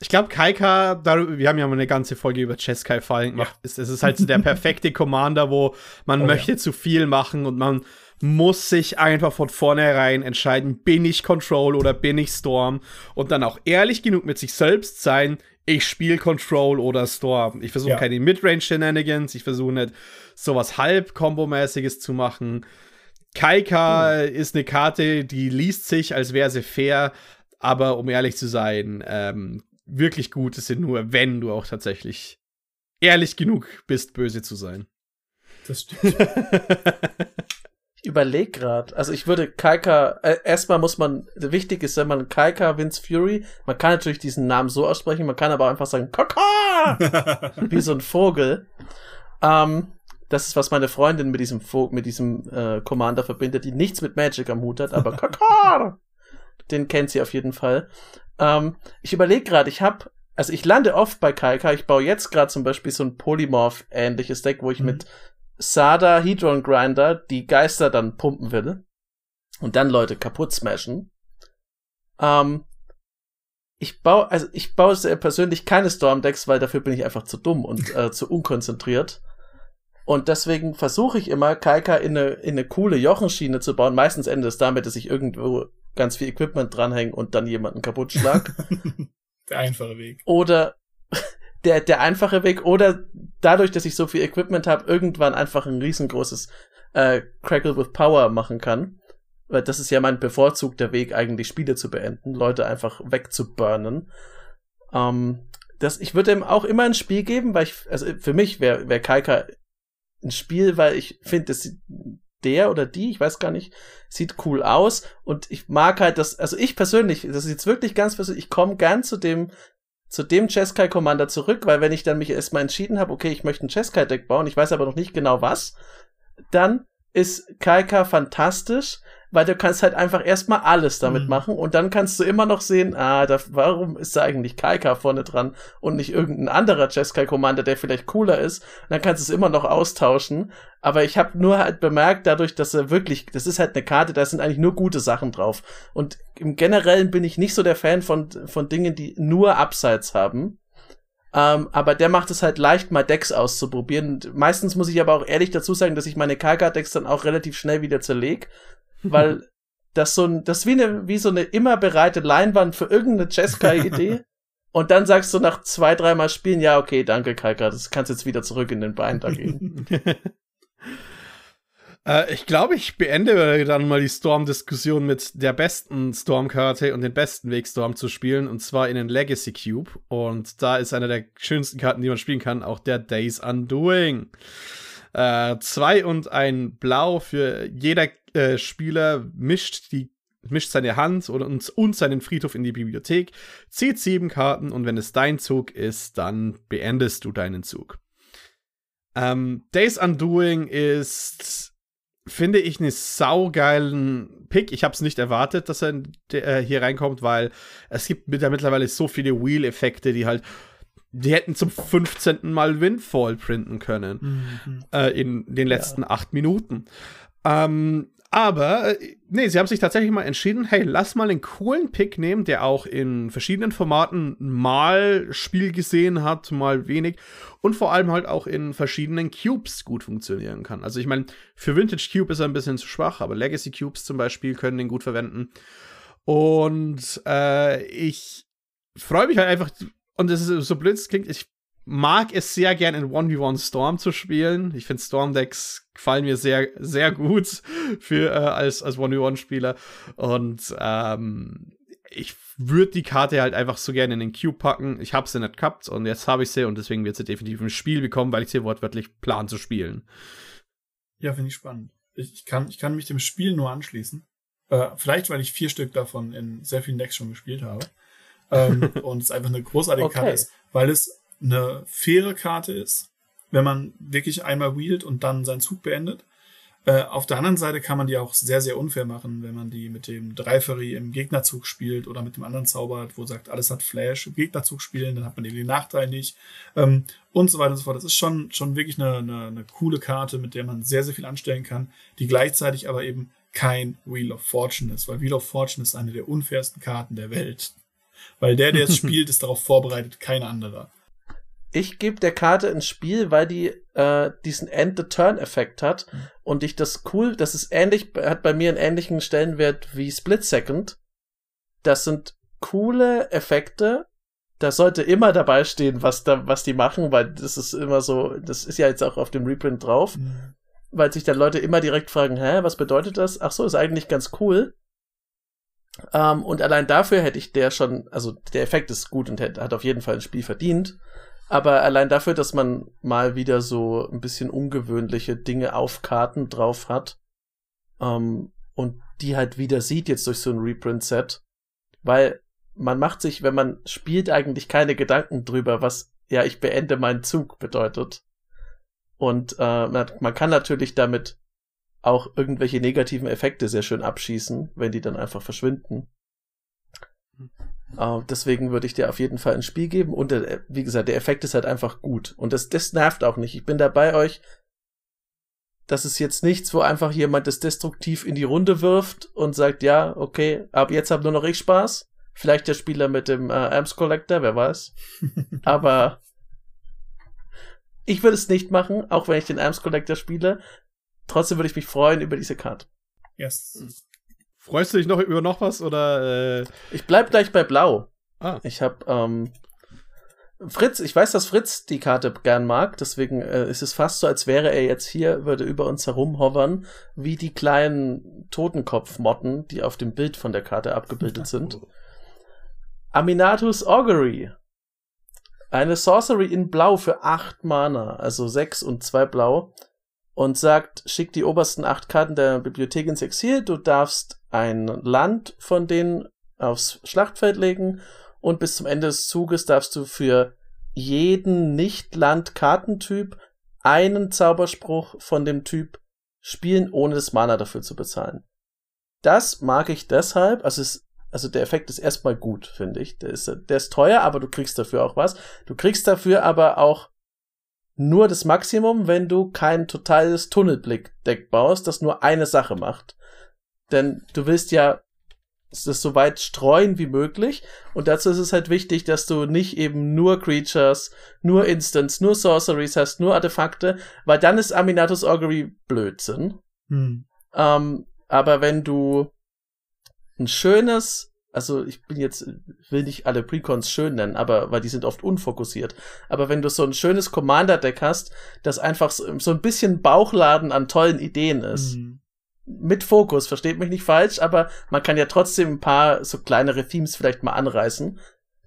Speaker 1: ich glaube, Kaika, wir haben ja mal eine ganze Folge über Cheskai Fallen gemacht. Ja. Es, es, ist halt so der perfekte Commander, wo man oh, möchte ja. zu viel machen und man muss sich einfach von vornherein entscheiden, bin ich Control oder bin ich Storm und dann auch ehrlich genug mit sich selbst sein, ich spiele Control oder Storm. Ich versuche ja. keine Midrange-Shenanigans, ich versuche nicht sowas halb Kombomäßiges zu machen. Kaika hm. ist eine Karte, die liest sich, als wäre sie fair, aber um ehrlich zu sein, ähm, wirklich gut ist sie nur, wenn du auch tatsächlich ehrlich genug bist, böse zu sein.
Speaker 2: Das stimmt.
Speaker 3: ich überlege gerade. Also ich würde Kaika, äh, erstmal muss man, wichtig ist, wenn man Kaika Vince Fury, man kann natürlich diesen Namen so aussprechen, man kann aber auch einfach sagen, Kaka! Wie so ein Vogel. Ähm, das ist, was meine Freundin mit diesem Vogel, mit diesem äh, Commander verbindet, die nichts mit Magic am Hut hat, aber Kaka! Den kennt sie auf jeden Fall. Ähm, ich überlege gerade, ich habe, also ich lande oft bei Kaika, ich baue jetzt gerade zum Beispiel so ein Polymorph-ähnliches Deck, wo ich mhm. mit Sada Hedron Grinder die Geister dann pumpen will und dann Leute kaputt smashen. Ähm, ich baue, also ich baue persönlich keine Storm-Decks, weil dafür bin ich einfach zu dumm und äh, zu unkonzentriert. Und deswegen versuche ich immer, Kaika in eine, in eine coole Jochenschiene zu bauen. Meistens endet es damit, dass ich irgendwo ganz viel Equipment dranhänge und dann jemanden kaputt schlag.
Speaker 2: der einfache Weg.
Speaker 3: Oder der, der einfache Weg. Oder dadurch, dass ich so viel Equipment habe, irgendwann einfach ein riesengroßes äh, Crackle with Power machen kann. Weil das ist ja mein bevorzugter Weg, eigentlich Spiele zu beenden, Leute einfach wegzuburnen. Ähm, das, ich würde ihm auch immer ein Spiel geben, weil ich, also für mich wäre wär Kaika ein Spiel, weil ich finde, dass der oder die, ich weiß gar nicht, sieht cool aus. Und ich mag halt das, also ich persönlich, das ist jetzt wirklich ganz persönlich, ich komme gern zu dem zu dem Cheskai Commander zurück, weil wenn ich dann mich erstmal entschieden habe, okay, ich möchte ein Cheskai Deck bauen, ich weiß aber noch nicht genau was, dann ist Kaika fantastisch, weil du kannst halt einfach erstmal alles damit mhm. machen und dann kannst du immer noch sehen, ah, da, warum ist da eigentlich Kaika vorne dran und nicht irgendein anderer Jeskai Commander, der vielleicht cooler ist. Und dann kannst du es immer noch austauschen. Aber ich habe nur halt bemerkt, dadurch, dass er wirklich, das ist halt eine Karte, da sind eigentlich nur gute Sachen drauf. Und im Generellen bin ich nicht so der Fan von, von Dingen, die nur Upsides haben. Um, ähm, aber der macht es halt leicht, mal Decks auszuprobieren. Meistens muss ich aber auch ehrlich dazu sagen, dass ich meine Kaga-Decks dann auch relativ schnell wieder zerleg weil das so ein, das ist wie eine, wie so eine immer bereite Leinwand für irgendeine Jeskai-Idee. Und dann sagst du nach zwei, dreimal Spielen, ja, okay, danke, Kalka, das kannst jetzt wieder zurück in den Binder gehen.
Speaker 1: äh, ich glaube, ich beende dann mal die Storm-Diskussion mit der besten Storm-Karte und den besten Weg, Storm zu spielen, und zwar in den Legacy Cube. Und da ist eine der schönsten Karten, die man spielen kann, auch der Days Undoing. Äh, zwei und ein Blau für jeder äh, Spieler mischt die mischt seine Hand und, und seinen Friedhof in die Bibliothek, zieht sieben Karten und wenn es dein Zug ist, dann beendest du deinen Zug. Ähm, Days Undoing ist, finde ich, einen saugeilen Pick. Ich habe es nicht erwartet, dass er äh, hier reinkommt, weil es gibt mittlerweile so viele Wheel-Effekte, die halt die hätten zum 15. Mal Windfall printen können mhm. äh, in den letzten ja. acht Minuten. Ähm, Aber, äh, nee, sie haben sich tatsächlich mal entschieden, hey, lass mal einen coolen Pick nehmen, der auch in verschiedenen Formaten mal Spiel gesehen hat, mal wenig und vor allem halt auch in verschiedenen Cubes gut funktionieren kann. Also ich meine, für Vintage Cube ist er ein bisschen zu schwach, aber Legacy Cubes zum Beispiel können den gut verwenden. Und äh, ich freue mich halt einfach, und es ist so blöd, es klingt, ich mag es sehr gern in 1v1 Storm zu spielen. Ich finde Storm-Decks gefallen mir sehr, sehr gut für, äh, als, als 1v1-Spieler. Und ähm, ich würde die Karte halt einfach so gerne in den Cube packen. Ich habe sie nicht gehabt und jetzt habe ich sie und deswegen wird sie definitiv im Spiel bekommen, weil ich sie wortwörtlich plan zu spielen.
Speaker 2: Ja, finde ich spannend. Ich, ich, kann, ich kann mich dem Spiel nur anschließen. Äh, vielleicht, weil ich vier Stück davon in sehr vielen Decks schon gespielt habe. Ähm, und es einfach eine großartige okay. Karte ist, weil es eine faire Karte ist, wenn man wirklich einmal wheelt und dann seinen Zug beendet. Äh, auf der anderen Seite kann man die auch sehr, sehr unfair machen, wenn man die mit dem Dreifery im Gegnerzug spielt oder mit dem anderen Zauber, wo sagt, alles hat Flash, im Gegnerzug spielen, dann hat man den Nachteil nicht ähm, und so weiter und so fort. Das ist schon, schon wirklich eine, eine, eine coole Karte, mit der man sehr, sehr viel anstellen kann, die gleichzeitig aber eben kein Wheel of Fortune ist, weil Wheel of Fortune ist eine der unfairsten Karten der Welt. Weil der, der es spielt, ist darauf vorbereitet, kein anderer
Speaker 3: ich gebe der Karte ins Spiel, weil die äh, diesen End-the-Turn-Effekt hat mhm. und ich das cool, das ist ähnlich, hat bei mir einen ähnlichen Stellenwert wie Split Second. Das sind coole Effekte. Da sollte immer dabei stehen, was da, was die machen, weil das ist immer so, das ist ja jetzt auch auf dem Reprint drauf, mhm. weil sich dann Leute immer direkt fragen, hä, was bedeutet das? Ach so, ist eigentlich ganz cool. Um, ähm, und allein dafür hätte ich der schon, also der Effekt ist gut und hat auf jeden Fall ein Spiel verdient. Aber allein dafür, dass man mal wieder so ein bisschen ungewöhnliche Dinge auf Karten drauf hat ähm, und die halt wieder sieht jetzt durch so ein Reprint-Set, weil man macht sich, wenn man spielt, eigentlich keine Gedanken drüber, was ja ich beende meinen Zug bedeutet. Und äh, man kann natürlich damit auch irgendwelche negativen Effekte sehr schön abschießen, wenn die dann einfach verschwinden. Uh, deswegen würde ich dir auf jeden Fall ein Spiel geben. Und der, wie gesagt, der Effekt ist halt einfach gut. Und das, das nervt auch nicht. Ich bin da bei euch. Das ist jetzt nichts, wo einfach jemand das destruktiv in die Runde wirft und sagt, ja, okay, ab jetzt hab nur noch ich Spaß. Vielleicht der Spieler mit dem äh, Amps Collector, wer weiß. Aber ich würde es nicht machen, auch wenn ich den Amps Collector spiele. Trotzdem würde ich mich freuen über diese Karte.
Speaker 2: Yes.
Speaker 1: Freust du dich noch über noch was oder? Äh?
Speaker 3: Ich bleib gleich bei Blau. Ah. Ich hab ähm, Fritz. Ich weiß, dass Fritz die Karte gern mag. Deswegen äh, ist es fast so, als wäre er jetzt hier, würde über uns herumhovern, wie die kleinen Totenkopfmotten, die auf dem Bild von der Karte abgebildet sind. Aminatus Augury. Eine Sorcery in Blau für acht Mana, also sechs und zwei Blau und sagt, schick die obersten acht Karten der Bibliothek ins Exil, du darfst ein Land von denen aufs Schlachtfeld legen und bis zum Ende des Zuges darfst du für jeden Nicht-Land-Kartentyp einen Zauberspruch von dem Typ spielen, ohne das Mana dafür zu bezahlen. Das mag ich deshalb, also es, also der Effekt ist erstmal gut, finde ich. Der ist, der ist teuer, aber du kriegst dafür auch was. Du kriegst dafür aber auch nur das Maximum, wenn du kein totales Tunnelblick-Deck baust, das nur eine Sache macht. Denn du willst ja das so weit streuen wie möglich. Und dazu ist es halt wichtig, dass du nicht eben nur Creatures, nur Instants, nur Sorceries hast, nur Artefakte, weil dann ist Aminatus Augury Blödsinn. Hm. Ähm, aber wenn du ein schönes also ich bin jetzt, will nicht alle Precons schön nennen, aber, weil die sind oft unfokussiert. Aber wenn du so ein schönes Commander-Deck hast, das einfach so, so, ein bisschen Bauchladen an tollen Ideen ist. Mhm. Mit Fokus, versteht mich nicht falsch, aber man kann ja trotzdem ein paar so kleinere Themes vielleicht mal anreißen.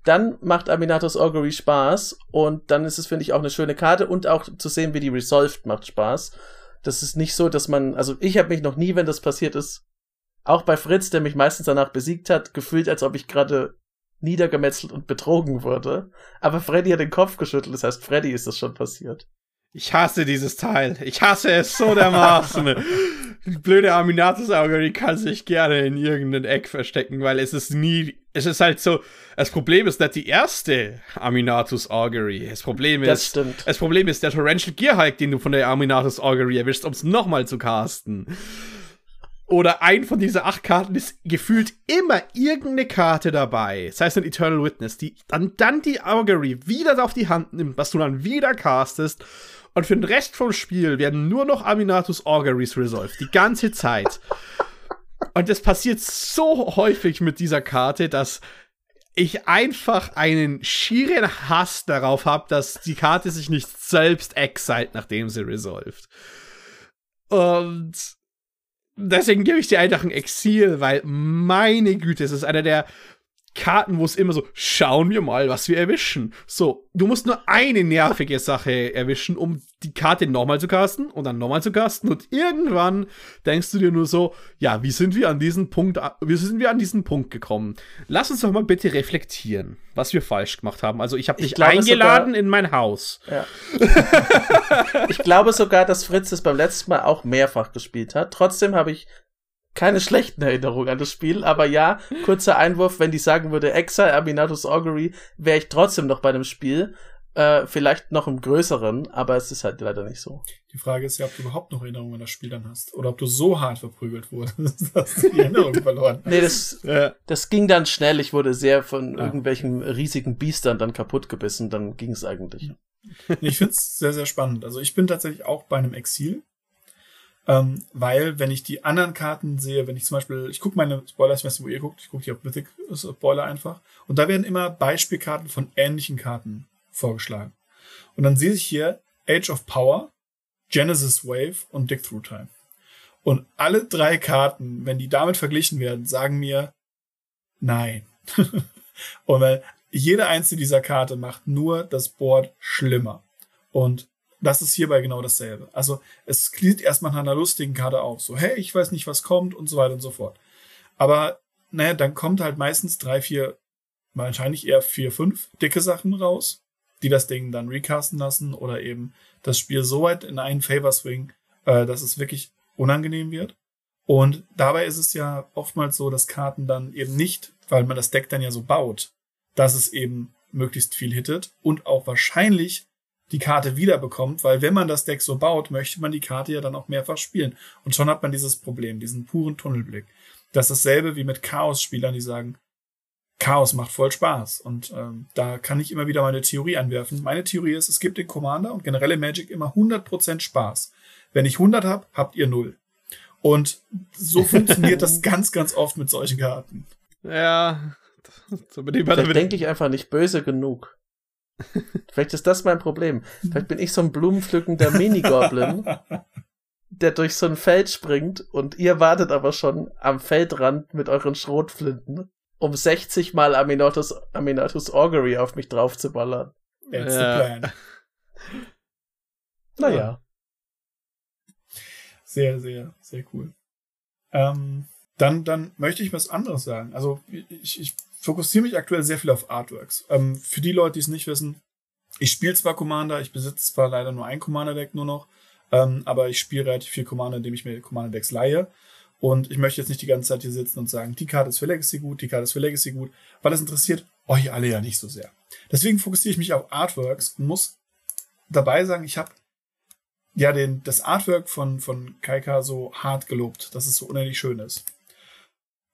Speaker 3: Dann macht Aminatos Augury Spaß und dann ist es, finde ich, auch eine schöne Karte und auch zu sehen, wie die Resolved macht Spaß. Das ist nicht so, dass man, also ich habe mich noch nie, wenn das passiert ist, auch bei Fritz, der mich meistens danach besiegt hat, gefühlt, als ob ich gerade niedergemetzelt und betrogen wurde. Aber Freddy hat den Kopf geschüttelt, das heißt, Freddy ist das schon passiert.
Speaker 1: Ich hasse dieses Teil. Ich hasse es so dermaßen. die blöde Aminatus-Auge, die kann sich gerne in irgendein Eck verstecken, weil es ist nie, es ist halt so, das Problem ist nicht die erste Aminatus Augury. Das Problem ist,
Speaker 3: das, stimmt.
Speaker 1: das Problem ist der Torrential Gearhike, den du von der Aminatus Augury erwischst, um es nochmal zu casten. Oder ein von diesen acht Karten ist gefühlt immer irgendeine Karte dabei. Das heißt ein Eternal Witness, die dann, dann die Augury wieder auf die Hand nimmt, was du dann wieder castest. Und für den Rest vom Spiel werden nur noch Aminatus Auguries resolved. Die ganze Zeit. Und das passiert so häufig mit dieser Karte, dass ich einfach einen schieren Hass darauf habe, dass die Karte sich nicht selbst exiled, nachdem sie resolved. Und deswegen gebe ich dir einfach ein Exil, weil meine Güte, es ist einer der Karten, wo es immer so, schauen wir mal, was wir erwischen. So, du musst nur eine nervige Sache erwischen, um die Karte nochmal zu casten und dann nochmal zu casten. Und irgendwann denkst du dir nur so, ja, wie sind wir an diesen Punkt, wie sind wir an diesen Punkt gekommen? Lass uns doch mal bitte reflektieren, was wir falsch gemacht haben. Also, ich habe dich glaube, eingeladen sogar, in mein Haus. Ja.
Speaker 3: ich glaube sogar, dass Fritz es beim letzten Mal auch mehrfach gespielt hat. Trotzdem habe ich keine schlechten Erinnerungen an das Spiel, aber ja, kurzer Einwurf, wenn die sagen würde, Exile, Aminatus Augury, wäre ich trotzdem noch bei dem Spiel. Äh, vielleicht noch im größeren, aber es ist halt leider nicht so.
Speaker 2: Die Frage ist ja, ob du überhaupt noch Erinnerungen an das Spiel dann hast. Oder ob du so hart verprügelt wurdest, dass du die Erinnerung verloren
Speaker 3: Nee, das, ja. das ging dann schnell. Ich wurde sehr von ja. irgendwelchen riesigen Biestern dann kaputt gebissen. Dann ging es eigentlich.
Speaker 2: Ich finde es sehr, sehr spannend. Also ich bin tatsächlich auch bei einem Exil. Ähm, weil, wenn ich die anderen Karten sehe, wenn ich zum Beispiel, ich gucke meine Spoiler, ich weiß nicht, wo ihr guckt, ich gucke die auf Mythic Spoiler einfach. Und da werden immer Beispielkarten von ähnlichen Karten vorgeschlagen. Und dann sehe ich hier Age of Power, Genesis Wave und Dig Through Time. Und alle drei Karten, wenn die damit verglichen werden, sagen mir nein. und weil jede einzelne dieser Karte macht nur das Board schlimmer. Und das ist hierbei genau dasselbe. Also es klingt erstmal nach einer lustigen Karte auf. So, hey, ich weiß nicht, was kommt und so weiter und so fort. Aber, naja, dann kommt halt meistens drei, vier, wahrscheinlich eher vier, fünf dicke Sachen raus, die das Ding dann recasten lassen oder eben das Spiel so weit in einen Favor swing, äh, dass es wirklich unangenehm wird. Und dabei ist es ja oftmals so, dass Karten dann eben nicht, weil man das Deck dann ja so baut, dass es eben möglichst viel hittet und auch wahrscheinlich die Karte wiederbekommt, weil wenn man das Deck so baut, möchte man die Karte ja dann auch mehrfach spielen. Und schon hat man dieses Problem, diesen puren Tunnelblick. Das ist dasselbe wie mit Chaos-Spielern, die sagen, Chaos macht voll Spaß. Und ähm, da kann ich immer wieder meine Theorie anwerfen. Meine Theorie ist, es gibt den Commander und generell in Magic immer 100% Spaß. Wenn ich 100 habe, habt ihr 0. Und so funktioniert das ganz, ganz oft mit solchen Karten.
Speaker 3: Ja. So Vielleicht denke ich einfach nicht böse genug. Vielleicht ist das mein Problem. Vielleicht bin ich so ein blumenpflückender Minigoblin, der durch so ein Feld springt und ihr wartet aber schon am Feldrand mit euren Schrotflinten, um 60 mal Aminatus, Aminatus Augury auf mich draufzuballern. That's ja. the plan. Naja.
Speaker 2: Sehr, sehr, sehr cool. Ähm, dann, dann möchte ich was anderes sagen. Also ich, ich fokussiere mich aktuell sehr viel auf Artworks. Ähm, für die Leute, die es nicht wissen, ich spiele zwar Commander, ich besitze zwar leider nur ein Commander-Deck nur noch, ähm, aber ich spiele relativ viel Commander, indem ich mir Commander-Decks leihe. Und ich möchte jetzt nicht die ganze Zeit hier sitzen und sagen, die Karte ist für Legacy gut, die Karte ist für Legacy gut, weil das interessiert euch alle ja nicht so sehr. Deswegen fokussiere ich mich auf Artworks und muss dabei sagen, ich habe ja den, das Artwork von, von Kaika so hart gelobt, dass es so unendlich schön ist.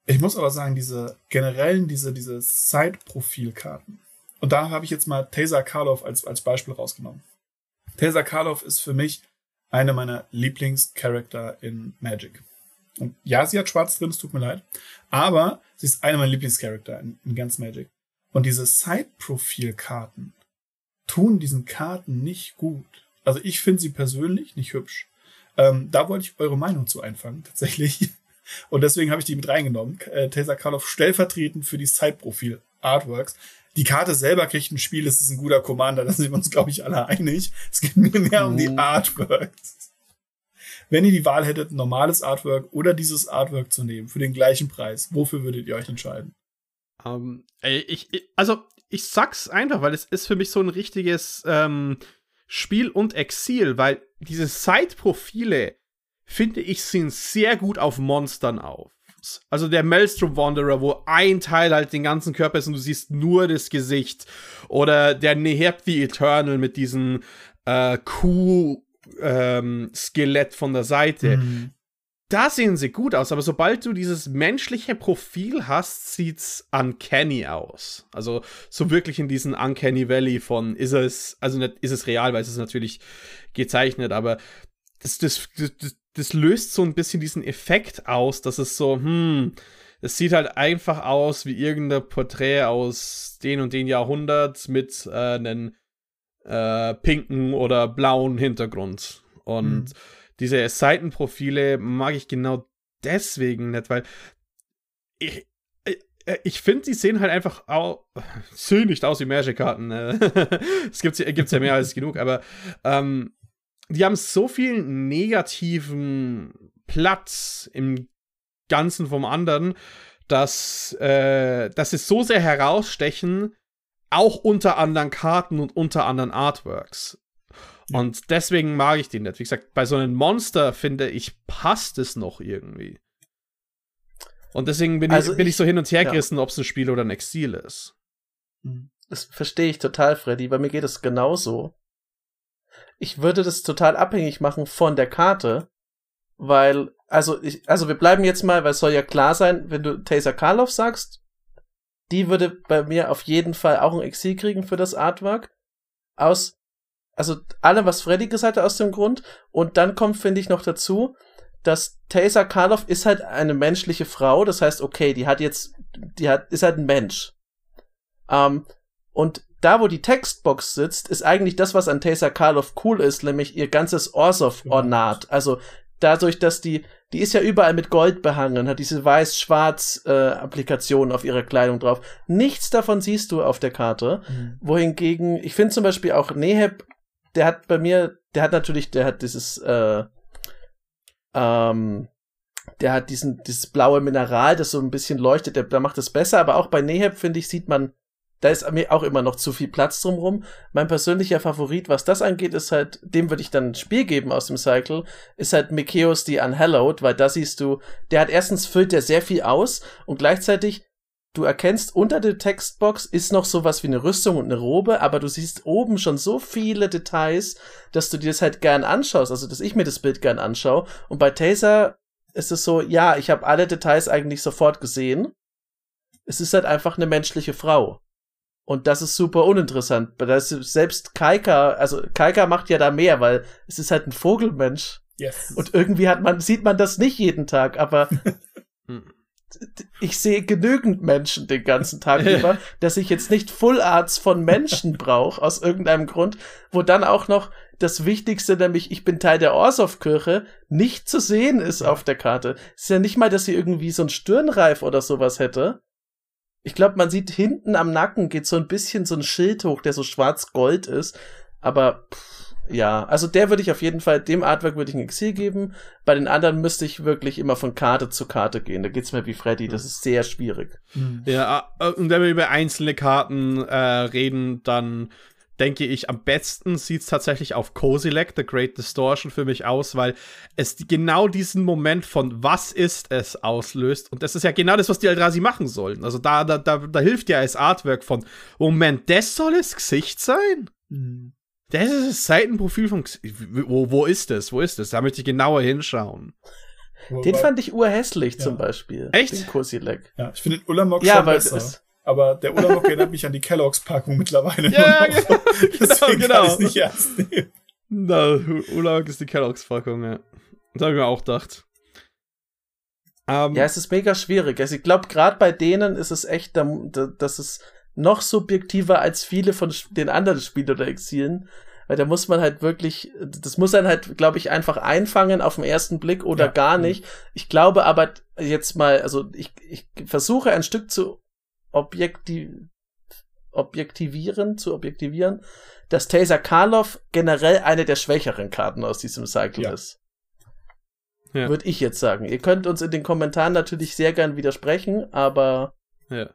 Speaker 2: Ich muss aber sagen, diese generellen, diese, diese Side-Profil-Karten. Und da habe ich jetzt mal Taser Karlov als, als Beispiel rausgenommen. Taser Karlov ist für mich eine meiner Lieblingscharakter in Magic. Und ja, sie hat schwarz drin, es tut mir leid. Aber sie ist eine meiner Lieblingscharakter in, in ganz Magic. Und diese Side-Profil-Karten tun diesen Karten nicht gut. Also ich finde sie persönlich nicht hübsch. Ähm, da wollte ich eure Meinung zu einfangen, tatsächlich. Und deswegen habe ich die mit reingenommen. Äh, Taser Karloff stellvertretend für die Side-Profil Artworks. Die Karte selber kriegt ein Spiel, es ist ein guter Commander, da sind wir uns, glaube ich, alle einig. Es geht mir mehr um die mhm. Artworks. Wenn ihr die Wahl hättet, ein normales Artwork oder dieses Artwork zu nehmen, für den gleichen Preis, wofür würdet ihr euch entscheiden?
Speaker 1: Um, ähm, ich, ich, also, ich sag's einfach, weil es ist für mich so ein richtiges ähm, Spiel und Exil, weil diese Side-Profile, finde ich, sind sehr gut auf Monstern auf. Also der Maelstrom Wanderer, wo ein Teil halt den ganzen Körper ist und du siehst nur das Gesicht. Oder der Neheb the Eternal mit diesem äh, Kuh-Skelett ähm, von der Seite. Mhm. da sehen sie gut aus, aber sobald du dieses menschliche Profil hast, sieht's uncanny aus. Also so wirklich in diesen Uncanny Valley von ist es, also nicht ist es real, weil es ist natürlich gezeichnet, aber das, das, das, das löst so ein bisschen diesen Effekt aus, dass es so, hm, es sieht halt einfach aus wie irgendein Porträt aus den und den Jahrhundert mit äh, einem äh, pinken oder blauen Hintergrund. Und mhm diese Seitenprofile mag ich genau deswegen nicht, weil ich, äh, äh, ich finde, die sehen halt einfach auch, sehen nicht aus wie Magic-Karten. Ne? es gibt gibt's ja mehr als genug, aber ähm, die haben so viel negativen Platz im Ganzen vom anderen, dass, äh, dass sie so sehr herausstechen, auch unter anderen Karten und unter anderen Artworks. Und deswegen mag ich den nicht. Wie gesagt, bei so einem Monster finde ich, passt es noch irgendwie. Und deswegen bin, also ich, bin ich, ich so hin und her gerissen, ja. ob es ein Spiel oder ein Exil ist.
Speaker 3: Hm. Das verstehe ich total, Freddy. Bei mir geht es genauso. Ich würde das total abhängig machen von der Karte, weil, also, ich, also wir bleiben jetzt mal, weil es soll ja klar sein, wenn du Taser Karloff sagst, die würde bei mir auf jeden Fall auch ein Exil kriegen für das Artwork. Aus also alle, was Freddy gesagt hat aus dem Grund. Und dann kommt, finde ich, noch dazu, dass Taser Karloff ist halt eine menschliche Frau. Das heißt, okay, die hat jetzt, die hat, ist halt ein Mensch. Ähm, und da, wo die Textbox sitzt, ist eigentlich das, was an Taser Karloff cool ist, nämlich ihr ganzes Orsov-Ornat. Also dadurch, dass die, die ist ja überall mit Gold behangen, hat diese weiß-schwarz-Applikation äh, auf ihrer Kleidung drauf. Nichts davon siehst du auf der Karte. Mhm. Wohingegen, ich finde zum Beispiel auch Neheb der hat bei mir, der hat natürlich, der hat dieses, äh, ähm, der hat diesen, dieses blaue Mineral, das so ein bisschen leuchtet, der, der macht es besser, aber auch bei Neheb, finde ich, sieht man, da ist mir auch immer noch zu viel Platz drumrum. Mein persönlicher Favorit, was das angeht, ist halt, dem würde ich dann ein Spiel geben aus dem Cycle, ist halt Mikeos die Unhallowed, weil da siehst du, der hat erstens füllt der sehr viel aus und gleichzeitig du erkennst, unter der Textbox ist noch sowas wie eine Rüstung und eine Robe, aber du siehst oben schon so viele Details, dass du dir das halt gern anschaust, also dass ich mir das Bild gern anschaue. Und bei Taser ist es so, ja, ich habe alle Details eigentlich sofort gesehen. Es ist halt einfach eine menschliche Frau. Und das ist super uninteressant. Das selbst Kaika, also Kaika macht ja da mehr, weil es ist halt ein Vogelmensch. Yes. Und irgendwie hat man, sieht man das nicht jeden Tag, aber hm ich sehe genügend Menschen den ganzen Tag über, dass ich jetzt nicht Full Arts von Menschen brauche, aus irgendeinem Grund, wo dann auch noch das Wichtigste, nämlich ich bin Teil der Orsow-Kirche, nicht zu sehen ist auf der Karte. Es ist ja nicht mal, dass sie irgendwie so ein Stirnreif oder sowas hätte. Ich glaube, man sieht hinten am Nacken geht so ein bisschen so ein Schild hoch, der so schwarz-gold ist, aber pff, ja, also der würde ich auf jeden Fall, dem Artwork würde ich ein Exil geben. Bei den anderen müsste ich wirklich immer von Karte zu Karte gehen. Da geht's mir wie Freddy, das ist sehr schwierig.
Speaker 1: Ja, äh, und wenn wir über einzelne Karten äh, reden, dann denke ich, am besten sieht's tatsächlich auf Kozilek, The Great Distortion, für mich aus, weil es genau diesen Moment von was ist es auslöst. Und das ist ja genau das, was die Eldrazi machen sollen. Also da, da, da, da hilft ja als Artwork von, Moment, das soll das Gesicht sein? Mhm. Das ist das Seitenprofil von. Wo, wo ist das? Wo ist das? Da möchte ich genauer hinschauen.
Speaker 3: Den fand ich urhässlich ja. zum Beispiel.
Speaker 1: Echt?
Speaker 3: Den Kursilek.
Speaker 2: Ja, ich finde den Ulamog ja, schon besser. Aber der Ulamog erinnert mich an die Kelloggs-Packung mittlerweile. Ja, genau, Deswegen genau. kann ich nicht ernst nehmen.
Speaker 1: Na, Ulamog ist die Kelloggs-Packung, ja. Das habe ich mir auch gedacht.
Speaker 3: Um, ähm, ja, es ist mega schwierig. Also ich glaube, gerade bei denen ist es echt, dass es noch subjektiver als viele von den anderen Spielen oder Exilen. Weil da muss man halt wirklich, das muss dann halt, glaube ich, einfach einfangen auf den ersten Blick oder ja. gar nicht. Ich glaube aber jetzt mal, also ich, ich versuche ein Stück zu objektiv, objektivieren, zu objektivieren, dass Taser Karlov generell eine der schwächeren Karten aus diesem Cycle ja. ist. Ja. Würde ich jetzt sagen. Ihr könnt uns in den Kommentaren natürlich sehr gern widersprechen, aber
Speaker 1: ja.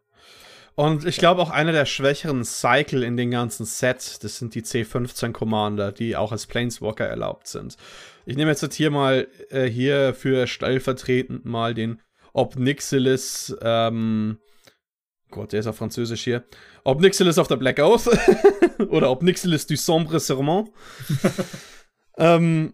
Speaker 1: Und ich glaube auch einer der schwächeren Cycle in den ganzen Set, das sind die C15 Commander, die auch als Planeswalker erlaubt sind. Ich nehme jetzt hier mal äh, hier für stellvertretend mal den Obnixilis, ähm, Gott, der ist auf Französisch hier. Obnixilis of the Black Oath oder Obnixilis du Sombre Serment. ähm,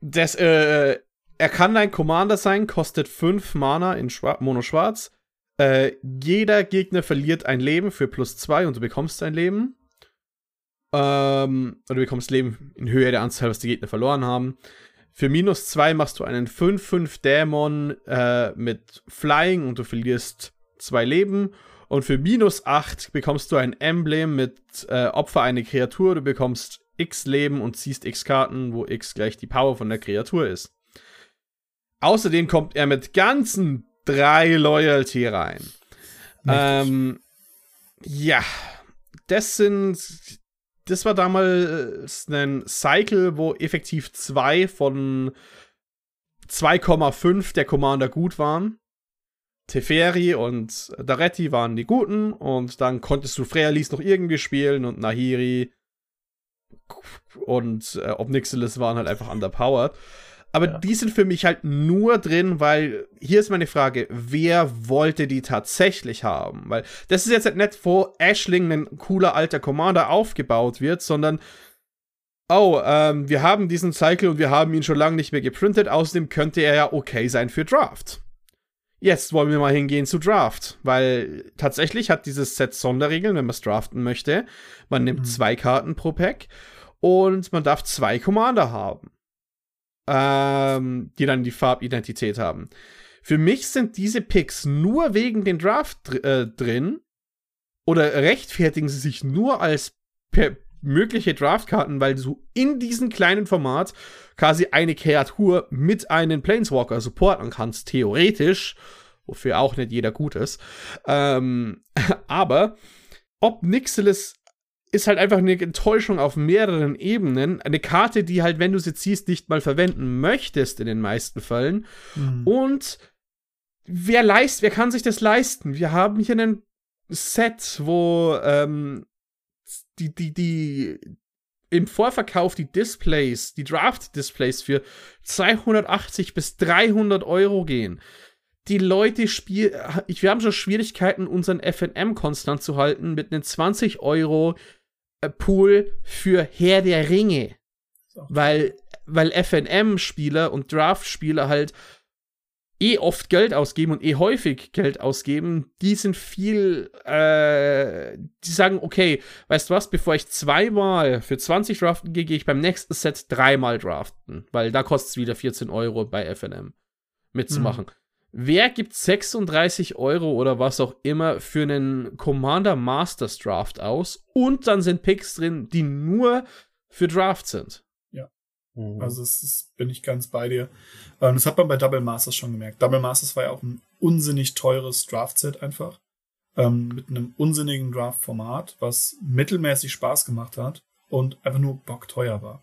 Speaker 1: das, äh, er kann dein Commander sein, kostet 5 Mana in Schwa Mono Schwarz. Äh, jeder Gegner verliert ein Leben für plus 2 und du bekommst ein Leben. Ähm, oder du bekommst Leben in Höhe der Anzahl, was die Gegner verloren haben. Für minus 2 machst du einen 5-5 Dämon äh, mit Flying und du verlierst 2 Leben. Und für minus 8 bekommst du ein Emblem mit äh, Opfer eine Kreatur. Du bekommst X Leben und ziehst X Karten, wo X gleich die Power von der Kreatur ist. Außerdem kommt er mit ganzen drei Loyalty rein. Ähm, ja, das sind. Das war damals ein Cycle, wo effektiv zwei von 2,5 der Commander gut waren. Teferi und Daretti waren die guten und dann konntest du Freyalis noch irgendwie spielen und Nahiri und äh, Obnixilis waren halt einfach underpowered. Aber ja. die sind für mich halt nur drin, weil hier ist meine Frage, wer wollte die tatsächlich haben? Weil das ist jetzt halt nicht, wo Ashling ein cooler alter Commander aufgebaut wird, sondern oh, ähm, wir haben diesen Cycle und wir haben ihn schon lange nicht mehr geprintet, außerdem könnte er ja okay sein für Draft. Jetzt wollen wir mal hingehen zu Draft, weil tatsächlich hat dieses Set Sonderregeln, wenn man es draften möchte. Man nimmt mhm. zwei Karten pro Pack und man darf zwei Commander haben, ähm, die dann die Farbidentität haben. Für mich sind diese Picks nur wegen den Draft dr äh, drin oder rechtfertigen sie sich nur als mögliche Draftkarten, weil du in diesem kleinen Format quasi eine Kreatur mit einem Planeswalker supporten kannst, theoretisch, wofür auch nicht jeder gut ist. Ähm, aber ob Nixilis ist halt einfach eine Enttäuschung auf mehreren Ebenen. Eine Karte, die halt, wenn du sie ziehst, nicht mal verwenden möchtest in den meisten Fällen. Mhm. Und wer leist, wer kann sich das leisten? Wir haben hier ein Set, wo ähm, die, die, die im Vorverkauf die Displays, die Draft-Displays für 280 bis 300 Euro gehen. Die Leute spielen, wir haben schon Schwierigkeiten, unseren FNM konstant zu halten mit einem 20 Euro äh, Pool für Herr der Ringe. Weil, weil FNM-Spieler und Draft-Spieler halt eh oft Geld ausgeben und eh häufig Geld ausgeben, die sind viel, äh, die sagen, okay, weißt du was, bevor ich zweimal für 20 draften gehe, gehe ich beim nächsten Set dreimal draften, weil da kostet es wieder 14 Euro bei FNM mitzumachen. Mhm. Wer gibt 36 Euro oder was auch immer für einen Commander Masters Draft aus und dann sind Picks drin, die nur für Draft sind?
Speaker 2: Mhm. Also das ist, bin ich ganz bei dir. Ähm, das hat man bei Double Masters schon gemerkt. Double Masters war ja auch ein unsinnig teures Draft-Set einfach. Ähm, mit einem unsinnigen Draft-Format, was mittelmäßig Spaß gemacht hat und einfach nur bockteuer war.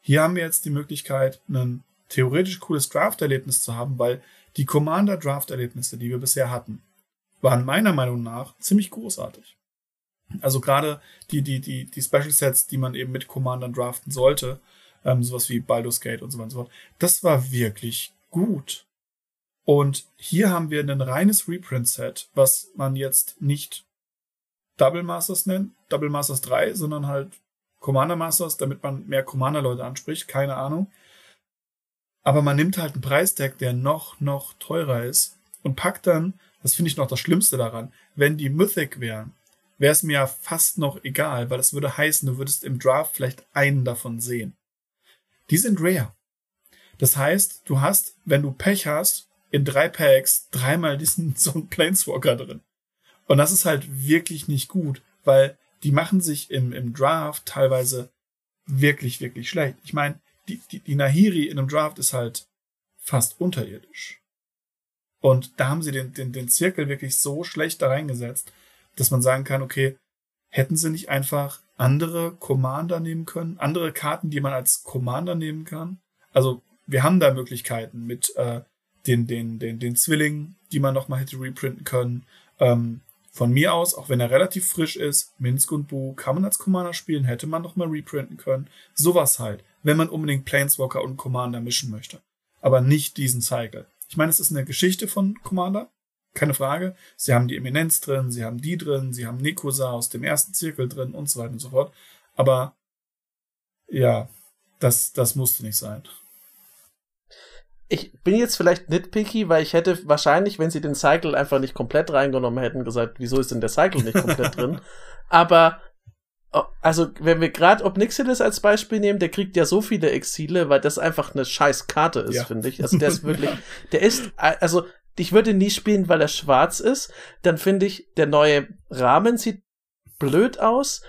Speaker 2: Hier haben wir jetzt die Möglichkeit, ein theoretisch cooles Draft-Erlebnis zu haben, weil die Commander-Draft-Erlebnisse, die wir bisher hatten, waren meiner Meinung nach ziemlich großartig. Also gerade die, die, die, die Special Sets, die man eben mit Commandern draften sollte, ähm, sowas wie Baldur's Gate und so weiter und so fort. Das war wirklich gut. Und hier haben wir ein reines Reprint-Set, was man jetzt nicht Double Masters nennt, Double Masters 3, sondern halt Commander Masters, damit man mehr Commander-Leute anspricht, keine Ahnung. Aber man nimmt halt einen Preistag, der noch, noch teurer ist und packt dann, das finde ich noch das Schlimmste daran, wenn die Mythic wären, wäre es mir ja fast noch egal, weil das würde heißen, du würdest im Draft vielleicht einen davon sehen die sind rare. Das heißt, du hast, wenn du Pech hast, in drei Packs dreimal diesen so einen Planeswalker drin. Und das ist halt wirklich nicht gut, weil die machen sich im, im Draft teilweise wirklich, wirklich schlecht. Ich meine, die, die, die Nahiri in einem Draft ist halt fast unterirdisch. Und da haben sie den, den, den Zirkel wirklich so schlecht da reingesetzt, dass man sagen kann, okay, hätten sie nicht einfach andere Commander nehmen können, andere Karten, die man als Commander nehmen kann. Also wir haben da Möglichkeiten mit äh, den, den, den, den Zwillingen, die man nochmal hätte reprinten können. Ähm, von mir aus, auch wenn er relativ frisch ist, Minsk und Bu kann man als Commander spielen, hätte man nochmal reprinten können. Sowas halt, wenn man unbedingt Planeswalker und Commander mischen möchte. Aber nicht diesen Cycle. Ich meine, es ist eine Geschichte von Commander, keine Frage. Sie haben die Eminenz drin, sie haben die drin, sie haben Nikosa aus dem ersten Zirkel drin und so weiter und so fort. Aber ja, das, das musste nicht sein.
Speaker 3: ich bin jetzt vielleicht nitpicky, weil ich hätte wahrscheinlich, wenn sie den Cycle einfach nicht komplett reingenommen hätten, gesagt, wieso ist denn der Cycle nicht komplett drin? Aber also, wenn wir gerade Obnixilis als Beispiel nehmen, der kriegt ja so viele Exile, weil das einfach eine scheiß Karte ist, ja. finde ich. Also der ist wirklich, der ist, also ich würde nie spielen, weil er schwarz ist. Dann finde ich, der neue Rahmen sieht blöd aus.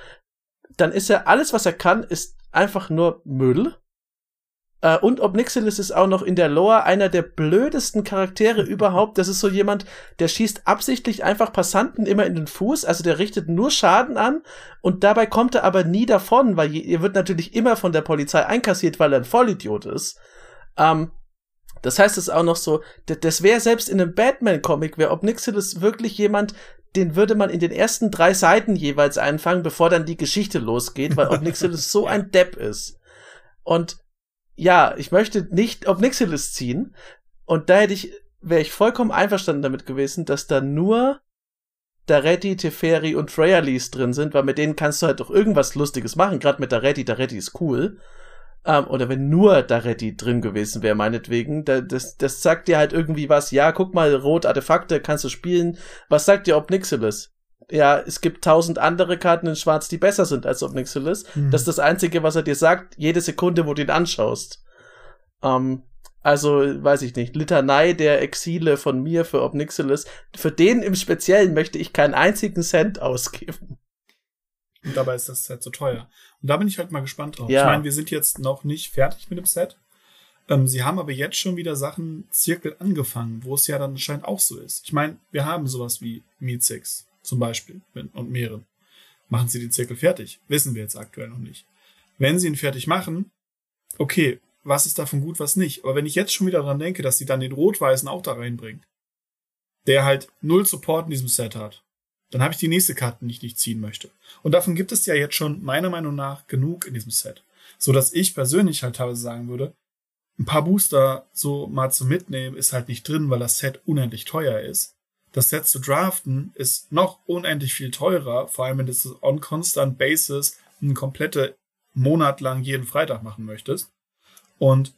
Speaker 3: Dann ist er, alles was er kann, ist einfach nur Müll. Äh, und Obnixilis ist auch noch in der Lore einer der blödesten Charaktere überhaupt. Das ist so jemand, der schießt absichtlich einfach Passanten immer in den Fuß, also der richtet nur Schaden an und dabei kommt er aber nie davon, weil er wird natürlich immer von der Polizei einkassiert, weil er ein Vollidiot ist. Ähm, das heißt es ist auch noch so, das wäre selbst in einem Batman-Comic, wäre Obnixilis wirklich jemand, den würde man in den ersten drei Seiten jeweils einfangen, bevor dann die Geschichte losgeht, weil Obnixilis so ein Depp ist. Und ja, ich möchte nicht auf Nixilis ziehen. Und da hätte ich, wäre ich vollkommen einverstanden damit gewesen, dass da nur Daretti, Teferi und Freyalis drin sind, weil mit denen kannst du halt doch irgendwas Lustiges machen. Gerade mit Daretti, Daretti ist cool. Ähm, oder wenn nur Daretti drin gewesen wäre, meinetwegen. Da, das, das sagt dir halt irgendwie was. Ja, guck mal, Rot Artefakte, kannst du spielen. Was sagt dir Obnixilis? ja, es gibt tausend andere Karten in Schwarz, die besser sind als Obnixilis. Mhm. Das ist das Einzige, was er dir sagt, jede Sekunde, wo du ihn anschaust. Ähm, also, weiß ich nicht, Litanei der Exile von mir für Obnixilis, für den im Speziellen möchte ich keinen einzigen Cent ausgeben.
Speaker 2: Und dabei ist das Set so teuer. Und da bin ich halt mal gespannt drauf. Ja. Ich meine, wir sind jetzt noch nicht fertig mit dem Set. Ähm, sie haben aber jetzt schon wieder Sachen Zirkel angefangen, wo es ja dann anscheinend auch so ist. Ich meine, wir haben sowas wie Meat Six zum Beispiel, und mehreren. Machen Sie den Zirkel fertig? Wissen wir jetzt aktuell noch nicht. Wenn Sie ihn fertig machen, okay, was ist davon gut, was nicht? Aber wenn ich jetzt schon wieder dran denke, dass sie dann den Rot-Weißen auch da reinbringt, der halt null Support in diesem Set hat, dann habe ich die nächste Karte nicht, die ich ziehen möchte. Und davon gibt es ja jetzt schon meiner Meinung nach genug in diesem Set. So dass ich persönlich halt teilweise sagen würde, ein paar Booster so mal zu mitnehmen ist halt nicht drin, weil das Set unendlich teuer ist das Set zu draften ist noch unendlich viel teurer, vor allem wenn du es on constant basis einen komplette Monat lang jeden Freitag machen möchtest. Und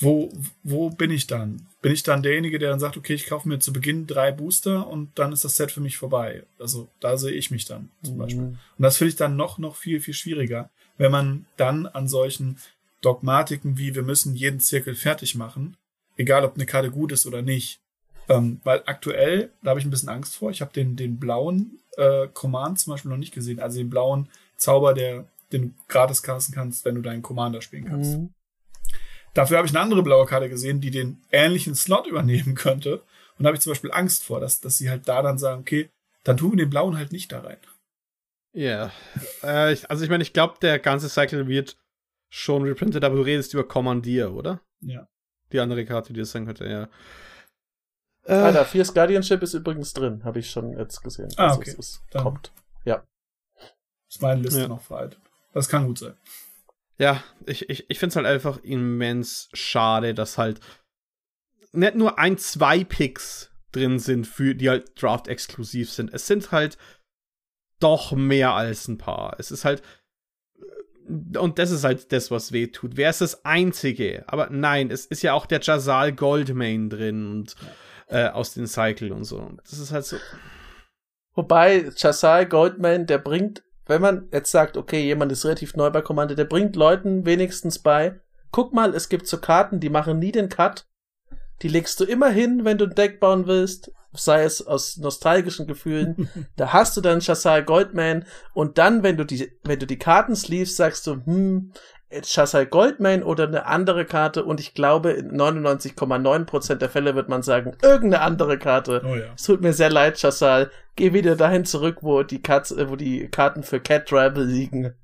Speaker 2: wo, wo bin ich dann? Bin ich dann derjenige, der dann sagt, okay, ich kaufe mir zu Beginn drei Booster und dann ist das Set für mich vorbei. Also da sehe ich mich dann zum mhm. Beispiel. Und das finde ich dann noch, noch viel, viel schwieriger, wenn man dann an solchen Dogmatiken wie wir müssen jeden Zirkel fertig machen, egal ob eine Karte gut ist oder nicht, ähm, weil aktuell, da habe ich ein bisschen Angst vor. Ich habe den, den blauen äh, Command zum Beispiel noch nicht gesehen. Also den blauen Zauber, der, den du gratis casten kannst, wenn du deinen Commander spielen kannst. Mhm. Dafür habe ich eine andere blaue Karte gesehen, die den ähnlichen Slot übernehmen könnte. Und da habe ich zum Beispiel Angst vor, dass, dass sie halt da dann sagen, okay, dann tun wir den blauen halt nicht da rein.
Speaker 1: Ja. Yeah. Äh, also ich meine, ich glaube, der ganze Cycle wird schon reprintet, aber du redest über Commandier, oder?
Speaker 2: Ja.
Speaker 1: Die andere Karte, die das sein könnte, ja.
Speaker 3: Äh, Alter, Fierce Guardianship ist übrigens drin, habe ich schon jetzt gesehen.
Speaker 2: Ah, also okay.
Speaker 3: Es kommt. Ja.
Speaker 2: Ist meine Liste ja. noch veraltet. Das kann gut sein.
Speaker 1: Ja, ich, ich, ich finde es halt einfach immens schade, dass halt nicht nur ein, zwei Picks drin sind, für die halt Draft-exklusiv sind. Es sind halt doch mehr als ein paar. Es ist halt. Und das ist halt das, was weh tut. Wer ist das Einzige? Aber nein, es ist ja auch der Jazal Goldmain drin und. Äh, aus den Cycle und so. Das ist halt so.
Speaker 3: Wobei, Chasai Goldman, der bringt, wenn man jetzt sagt, okay, jemand ist relativ neu bei Kommando, der bringt Leuten wenigstens bei, guck mal, es gibt so Karten, die machen nie den Cut. Die legst du immer hin, wenn du ein Deck bauen willst, sei es aus nostalgischen Gefühlen. da hast du dann Chasai Goldman und dann, wenn du die, wenn du die Karten sleeves, sagst du, hm, Chassai Goldman oder eine andere Karte und ich glaube, in 99,9% der Fälle wird man sagen, irgendeine andere Karte. Oh ja. Es tut mir sehr leid, Chassal. Geh wieder dahin zurück, wo die, Katz, äh, wo die Karten für Cat Travel liegen.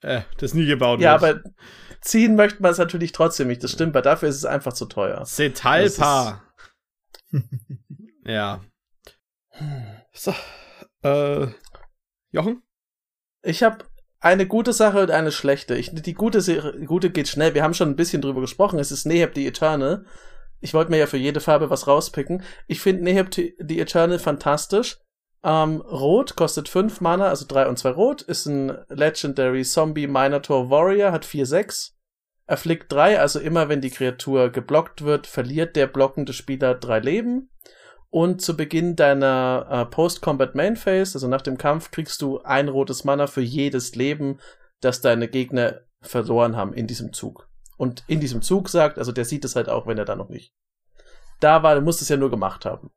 Speaker 1: Äh, das nie gebaut
Speaker 3: Ja, wird. aber ziehen möchte man es natürlich trotzdem nicht. Das stimmt, weil dafür ist es einfach zu teuer.
Speaker 1: Setalpa. ja. So. Äh, Jochen?
Speaker 3: Ich habe eine gute Sache und eine schlechte. Ich, die gute, gute geht schnell. Wir haben schon ein bisschen drüber gesprochen. Es ist Neheb the Eternal. Ich wollte mir ja für jede Farbe was rauspicken. Ich finde Neheb the Eternal fantastisch. Ähm, Rot kostet 5 Mana, also 3 und 2 Rot. Ist ein Legendary Zombie Minotaur Warrior, hat 4-6. Afflict 3, also immer wenn die Kreatur geblockt wird, verliert der blockende Spieler drei Leben. Und zu Beginn deiner äh, Post-Combat Main Phase, also nach dem Kampf, kriegst du ein rotes Mana für jedes Leben, das deine Gegner verloren haben in diesem Zug. Und in diesem Zug sagt, also der sieht es halt auch, wenn er da noch nicht. Da war, du musst es ja nur gemacht haben.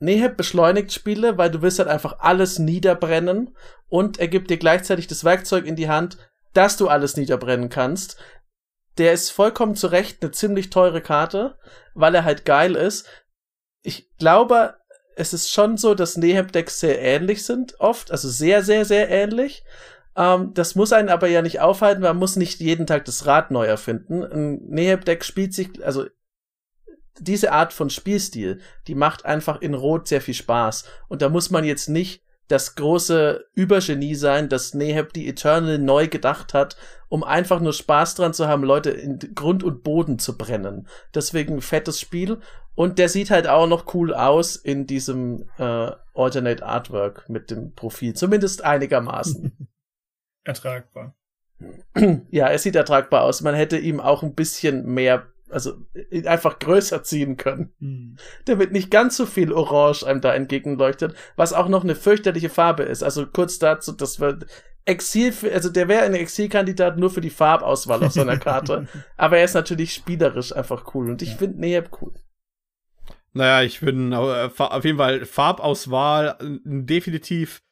Speaker 3: Neheb beschleunigt Spiele, weil du willst halt einfach alles niederbrennen und er gibt dir gleichzeitig das Werkzeug in die Hand, dass du alles niederbrennen kannst. Der ist vollkommen zu Recht eine ziemlich teure Karte, weil er halt geil ist. Ich glaube, es ist schon so, dass Neheb-Decks sehr ähnlich sind, oft, also sehr, sehr, sehr ähnlich. Ähm, das muss einen aber ja nicht aufhalten, man muss nicht jeden Tag das Rad neu erfinden. Ein Neheb-Deck spielt sich, also diese Art von Spielstil, die macht einfach in Rot sehr viel Spaß. Und da muss man jetzt nicht das große Übergenie sein, das Neheb die Eternal neu gedacht hat, um einfach nur Spaß dran zu haben, Leute in Grund und Boden zu brennen. Deswegen fettes Spiel. Und der sieht halt auch noch cool aus in diesem äh, Alternate Artwork mit dem Profil. Zumindest einigermaßen.
Speaker 2: Ertragbar.
Speaker 3: Ja, es sieht ertragbar aus. Man hätte ihm auch ein bisschen mehr also einfach größer ziehen können, mhm. damit nicht ganz so viel Orange einem da entgegenleuchtet, was auch noch eine fürchterliche Farbe ist. Also kurz dazu, das wird Exil, also der wäre ein Exilkandidat nur für die Farbauswahl auf seiner Karte, aber er ist natürlich spielerisch einfach cool und ich ja. finde Neheb cool.
Speaker 1: Naja, ich würde äh, auf jeden Fall Farbauswahl definitiv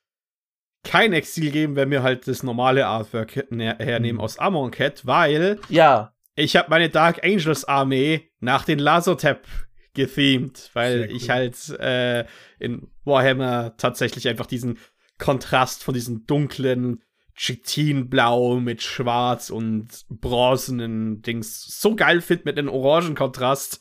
Speaker 1: kein Exil geben, wenn wir halt das normale Artwork hernehmen mhm. aus Amon Cat, weil
Speaker 3: ja
Speaker 1: ich habe meine Dark Angels Armee nach den Lasotep gethemed, weil ich halt äh, in Warhammer tatsächlich einfach diesen Kontrast von diesen dunklen Chitinblau mit Schwarz und bronzenen Dings so geil finde mit einem orangen Kontrast.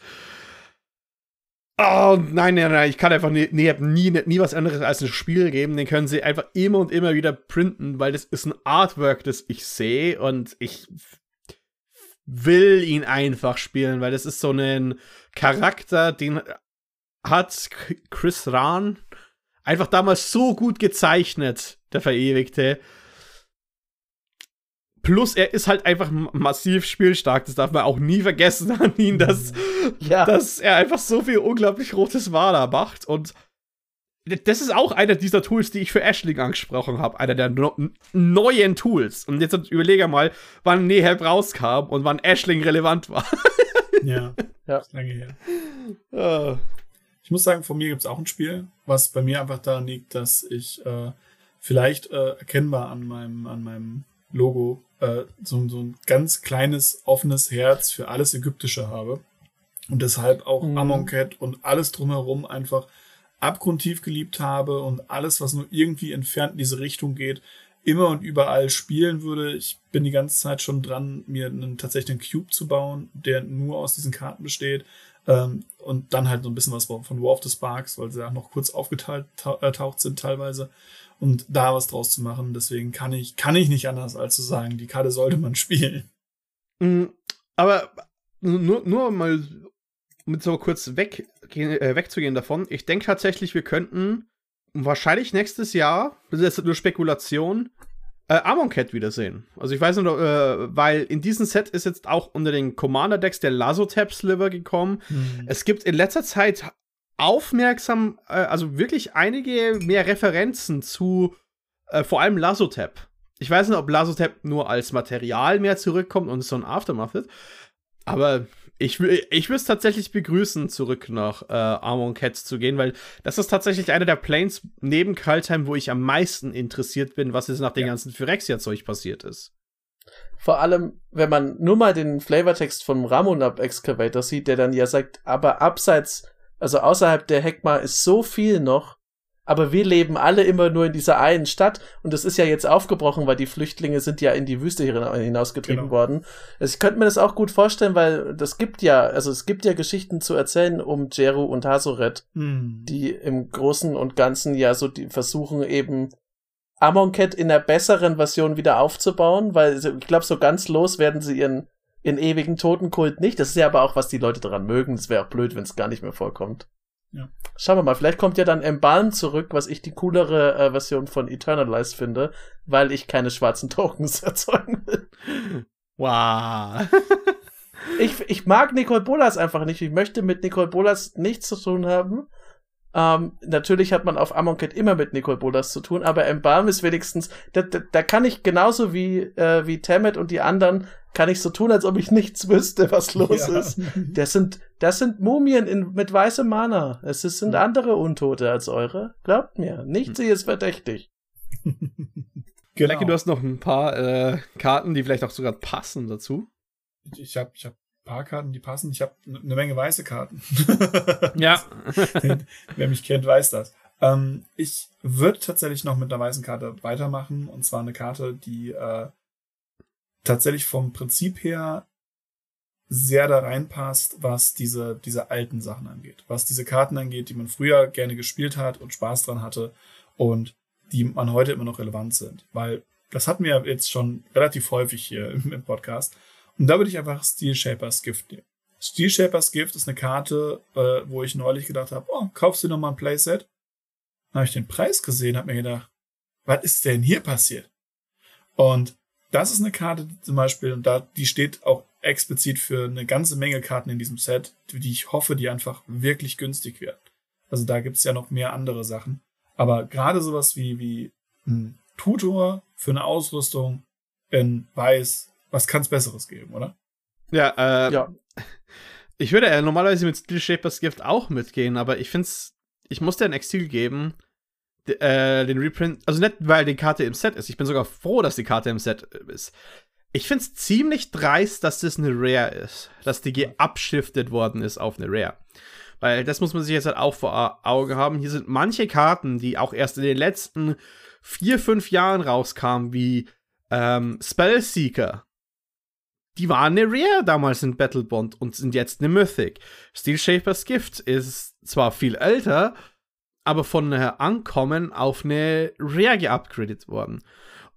Speaker 1: Oh, nein, nein, nein, ich kann einfach nie, nie, nie, nie was anderes als ein Spiel geben. Den können sie einfach immer und immer wieder printen, weil das ist ein Artwork, das ich sehe und ich will ihn einfach spielen, weil das ist so ein Charakter, den hat Chris Rahn einfach damals so gut gezeichnet, der Verewigte. Plus, er ist halt einfach massiv spielstark. Das darf man auch nie vergessen an ihn, dass, ja. dass er einfach so viel unglaublich rotes Mana macht. Und das ist auch einer dieser Tools, die ich für Ashling angesprochen habe. Einer der no neuen Tools. Und jetzt überlege mal, wann Neheb rauskam und wann Ashling relevant war.
Speaker 2: ja, ja. Ist lange her. Uh. Ich muss sagen, von mir gibt es auch ein Spiel, was bei mir einfach daran liegt, dass ich äh, vielleicht äh, erkennbar an meinem, an meinem Logo äh, so, so ein ganz kleines, offenes Herz für alles Ägyptische habe. Und deshalb auch mhm. Amonkhet und alles drumherum einfach abgrundtief geliebt habe und alles, was nur irgendwie entfernt in diese Richtung geht, immer und überall spielen würde. Ich bin die ganze Zeit schon dran, mir einen, tatsächlich einen Cube zu bauen, der nur aus diesen Karten besteht. Ähm, und dann halt so ein bisschen was von War of the Sparks, weil sie auch noch kurz aufgetaucht äh, sind teilweise. Und da was draus zu machen. Deswegen kann ich, kann ich nicht anders als zu sagen, die Karte sollte man spielen.
Speaker 1: Mhm. Aber nur, nur mal um jetzt so kurz weg, äh, wegzugehen davon, ich denke tatsächlich, wir könnten wahrscheinlich nächstes Jahr, das ist nur Spekulation, äh, Amon Cat wiedersehen. Also ich weiß nicht, äh, weil in diesem Set ist jetzt auch unter den Commander-Decks der Lazotap Sliver gekommen. Mhm. Es gibt in letzter Zeit aufmerksam, äh, also wirklich einige mehr Referenzen zu äh, vor allem Lazotap. Ich weiß nicht, ob Lazotap nur als Material mehr zurückkommt und so ein Aftermath ist, aber ich, ich würde es tatsächlich begrüßen, zurück nach äh, Armor Cats zu gehen, weil das ist tatsächlich einer der Planes neben Kaltheim, wo ich am meisten interessiert bin, was jetzt nach dem ja. ganzen Phyrexia-Zeug passiert ist.
Speaker 3: Vor allem, wenn man nur mal den Flavortext vom Ramonab Excavator sieht, der dann ja sagt, aber abseits, also außerhalb der Heckma ist so viel noch, aber wir leben alle immer nur in dieser einen Stadt und das ist ja jetzt aufgebrochen, weil die Flüchtlinge sind ja in die Wüste hinausgetrieben genau. worden. Also ich könnte mir das auch gut vorstellen, weil das gibt ja, also es gibt ja Geschichten zu erzählen um Jeru und Hasoret, hm. die im Großen und Ganzen ja so die versuchen eben Amonkhet in der besseren Version wieder aufzubauen, weil ich glaube, so ganz los werden sie ihren, ihren ewigen Totenkult nicht. Das ist ja aber auch, was die Leute daran mögen. Es wäre auch blöd, wenn es gar nicht mehr vorkommt. Ja. Schauen wir mal, vielleicht kommt ja dann Embalm zurück, was ich die coolere äh, Version von Eternalize finde, weil ich keine schwarzen Tokens erzeugen will.
Speaker 1: Wow.
Speaker 3: ich, ich mag Nicole Bolas einfach nicht. Ich möchte mit Nicole Bolas nichts zu tun haben. Ähm, natürlich hat man auf Amonkhet immer mit Nicole Bolas zu tun, aber Embalm ist wenigstens, da, da, da kann ich genauso wie, äh, wie Tammet und die anderen, kann ich so tun, als ob ich nichts wüsste, was los ja. ist. Das sind, das sind Mumien in, mit weißem Mana. Es ist, sind andere Untote als eure. Glaubt mir, nichts hier ist verdächtig.
Speaker 1: Genau. Lucky, du hast noch ein paar äh, Karten, die vielleicht auch sogar passen dazu.
Speaker 2: Ich habe ich hab paar Karten, die passen. Ich habe eine Menge weiße Karten.
Speaker 1: ja.
Speaker 2: Wer mich kennt, weiß das. Ähm, ich würde tatsächlich noch mit einer weißen Karte weitermachen. Und zwar eine Karte, die äh, tatsächlich vom Prinzip her sehr da reinpasst, was diese, diese alten Sachen angeht. Was diese Karten angeht, die man früher gerne gespielt hat und Spaß dran hatte und die man heute immer noch relevant sind. Weil das hatten wir jetzt schon relativ häufig hier im, im Podcast. Und da würde ich einfach Steel Shapers Gift nehmen. Steel Shapers Gift ist eine Karte, äh, wo ich neulich gedacht habe, oh, kaufst du noch mal ein Playset? Dann habe ich den Preis gesehen, habe mir gedacht, was ist denn hier passiert? Und das ist eine Karte zum Beispiel, und da, die steht auch explizit für eine ganze Menge Karten in diesem Set, die ich hoffe, die einfach wirklich günstig werden. Also da gibt's ja noch mehr andere Sachen. Aber gerade sowas wie, wie ein Tutor für eine Ausrüstung in Weiß, was kann's Besseres geben, oder?
Speaker 1: Ja, äh, ja. Ich würde ja normalerweise mit Steel Shapers Gift auch mitgehen, aber ich find's, ich muss dir ein Exil geben, äh, den Reprint, also nicht, weil die Karte im Set ist. Ich bin sogar froh, dass die Karte im Set ist. Ich finde es ziemlich dreist, dass das eine Rare ist. Dass die geabschiftet worden ist auf eine Rare. Weil das muss man sich jetzt halt auch vor Augen haben. Hier sind manche Karten, die auch erst in den letzten vier, fünf Jahren rauskamen, wie ähm, Spellseeker. Die waren eine Rare damals in Battlebond und sind jetzt eine Mythic. Steel Shapers Gift ist zwar viel älter, aber von Ankommen auf eine Rare geupgradet worden.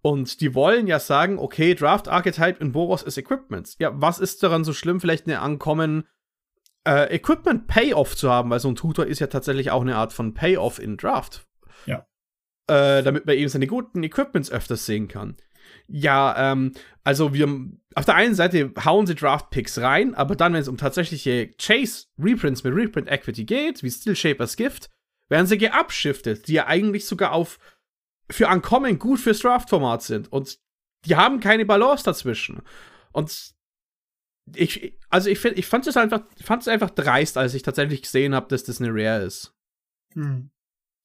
Speaker 1: Und die wollen ja sagen, okay, Draft Archetype in Boros ist Equipment. Ja, was ist daran so schlimm, vielleicht eine Ankommen äh, Equipment Payoff zu haben, weil so ein Tutor ist ja tatsächlich auch eine Art von Payoff in Draft.
Speaker 2: Ja.
Speaker 1: Äh, damit man eben seine guten Equipments öfters sehen kann. Ja, ähm, also wir auf der einen Seite hauen sie Draft Picks rein, aber dann, wenn es um tatsächliche Chase Reprints mit Reprint Equity geht, wie Steel Shapers Gift, werden sie geupshiftet, die ja eigentlich sogar auf für Ankommen gut fürs Draft-Format sind. Und die haben keine Balance dazwischen. Und ich, also ich, ich fand es einfach, einfach dreist, als ich tatsächlich gesehen habe, dass das eine Rare ist.
Speaker 2: Hm.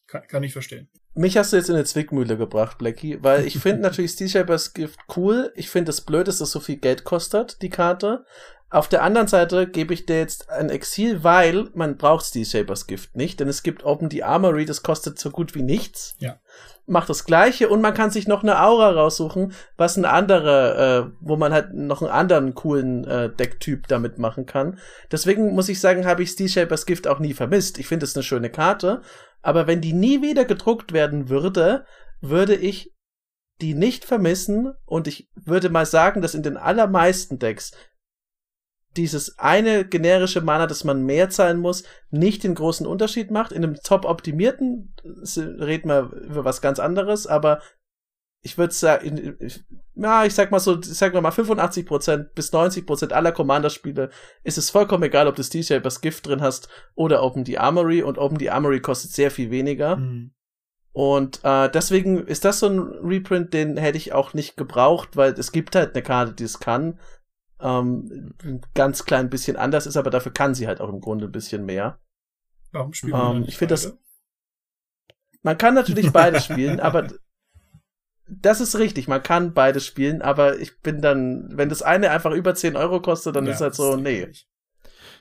Speaker 2: Kann, kann ich verstehen.
Speaker 3: Mich hast du jetzt in eine Zwickmühle gebracht, Blackie, weil ich finde natürlich Steel Shapers Gift cool. Ich finde es blöd, dass das so viel Geld kostet, die Karte. Auf der anderen Seite gebe ich dir jetzt ein Exil, weil man braucht Steel Shapers Gift nicht, denn es gibt Open the Armory, das kostet so gut wie nichts.
Speaker 2: Ja.
Speaker 3: Macht das gleiche und man kann sich noch eine Aura raussuchen, was ein anderer, äh, wo man halt noch einen anderen coolen äh, Decktyp damit machen kann. Deswegen muss ich sagen, habe ich Steel Shapers Gift auch nie vermisst. Ich finde es eine schöne Karte, aber wenn die nie wieder gedruckt werden würde, würde ich die nicht vermissen und ich würde mal sagen, dass in den allermeisten Decks dieses eine generische Mana, dass man mehr zahlen muss, nicht den großen Unterschied macht. In einem top optimierten reden wir über was ganz anderes, aber ich würde sagen, ja, ich sag mal so, ich sag mal 85% bis 90% aller Commander-Spiele ist es vollkommen egal, ob du Steel Shapers Gift drin hast oder Open the Armory und Open the Armory kostet sehr viel weniger. Mhm. Und äh, deswegen ist das so ein Reprint, den hätte ich auch nicht gebraucht, weil es gibt halt eine Karte, die es kann ähm, ein ganz klein bisschen anders ist, aber dafür kann sie halt auch im Grunde ein bisschen mehr.
Speaker 2: Warum spielt man
Speaker 3: ähm, Ich finde das. Man kann natürlich beides spielen, aber das ist richtig, man kann beides spielen, aber ich bin dann, wenn das eine einfach über 10 Euro kostet, dann ja, ist halt so, nee.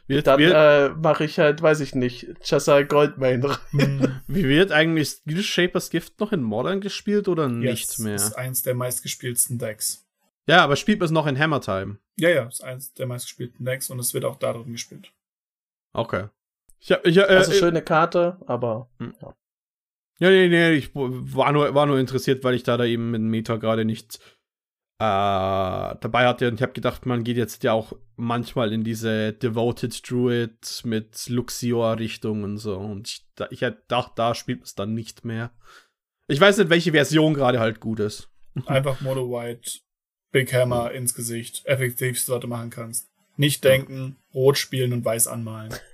Speaker 3: Wird, dann äh, mache ich halt, weiß ich nicht, Chasai Goldmain
Speaker 1: rein. Wie wird eigentlich Steel Shapers Gift noch in Modern gespielt oder nicht mehr?
Speaker 2: Das ist eins der meistgespielten Decks.
Speaker 1: Ja, aber spielt man es noch in Hammer Time?
Speaker 2: Ja, ja, ist eins der meistgespielten Decks und es wird auch da drin gespielt.
Speaker 1: Okay.
Speaker 3: Ich hab, ich, äh, also äh, schöne Karte, aber hm. ja.
Speaker 1: Ja, nee, nee, ich war nur, war nur interessiert, weil ich da, da eben mit Meta gerade nicht äh, dabei hatte und ich habe gedacht, man geht jetzt ja auch manchmal in diese Devoted Druid mit Luxior-Richtung und so und ich, da, ich dachte, da spielt es dann nicht mehr. Ich weiß nicht, welche Version gerade halt gut ist.
Speaker 2: Einfach Mono White Big Hammer ins Gesicht. Effektivste, was du machen kannst. Nicht denken, rot spielen und weiß anmalen.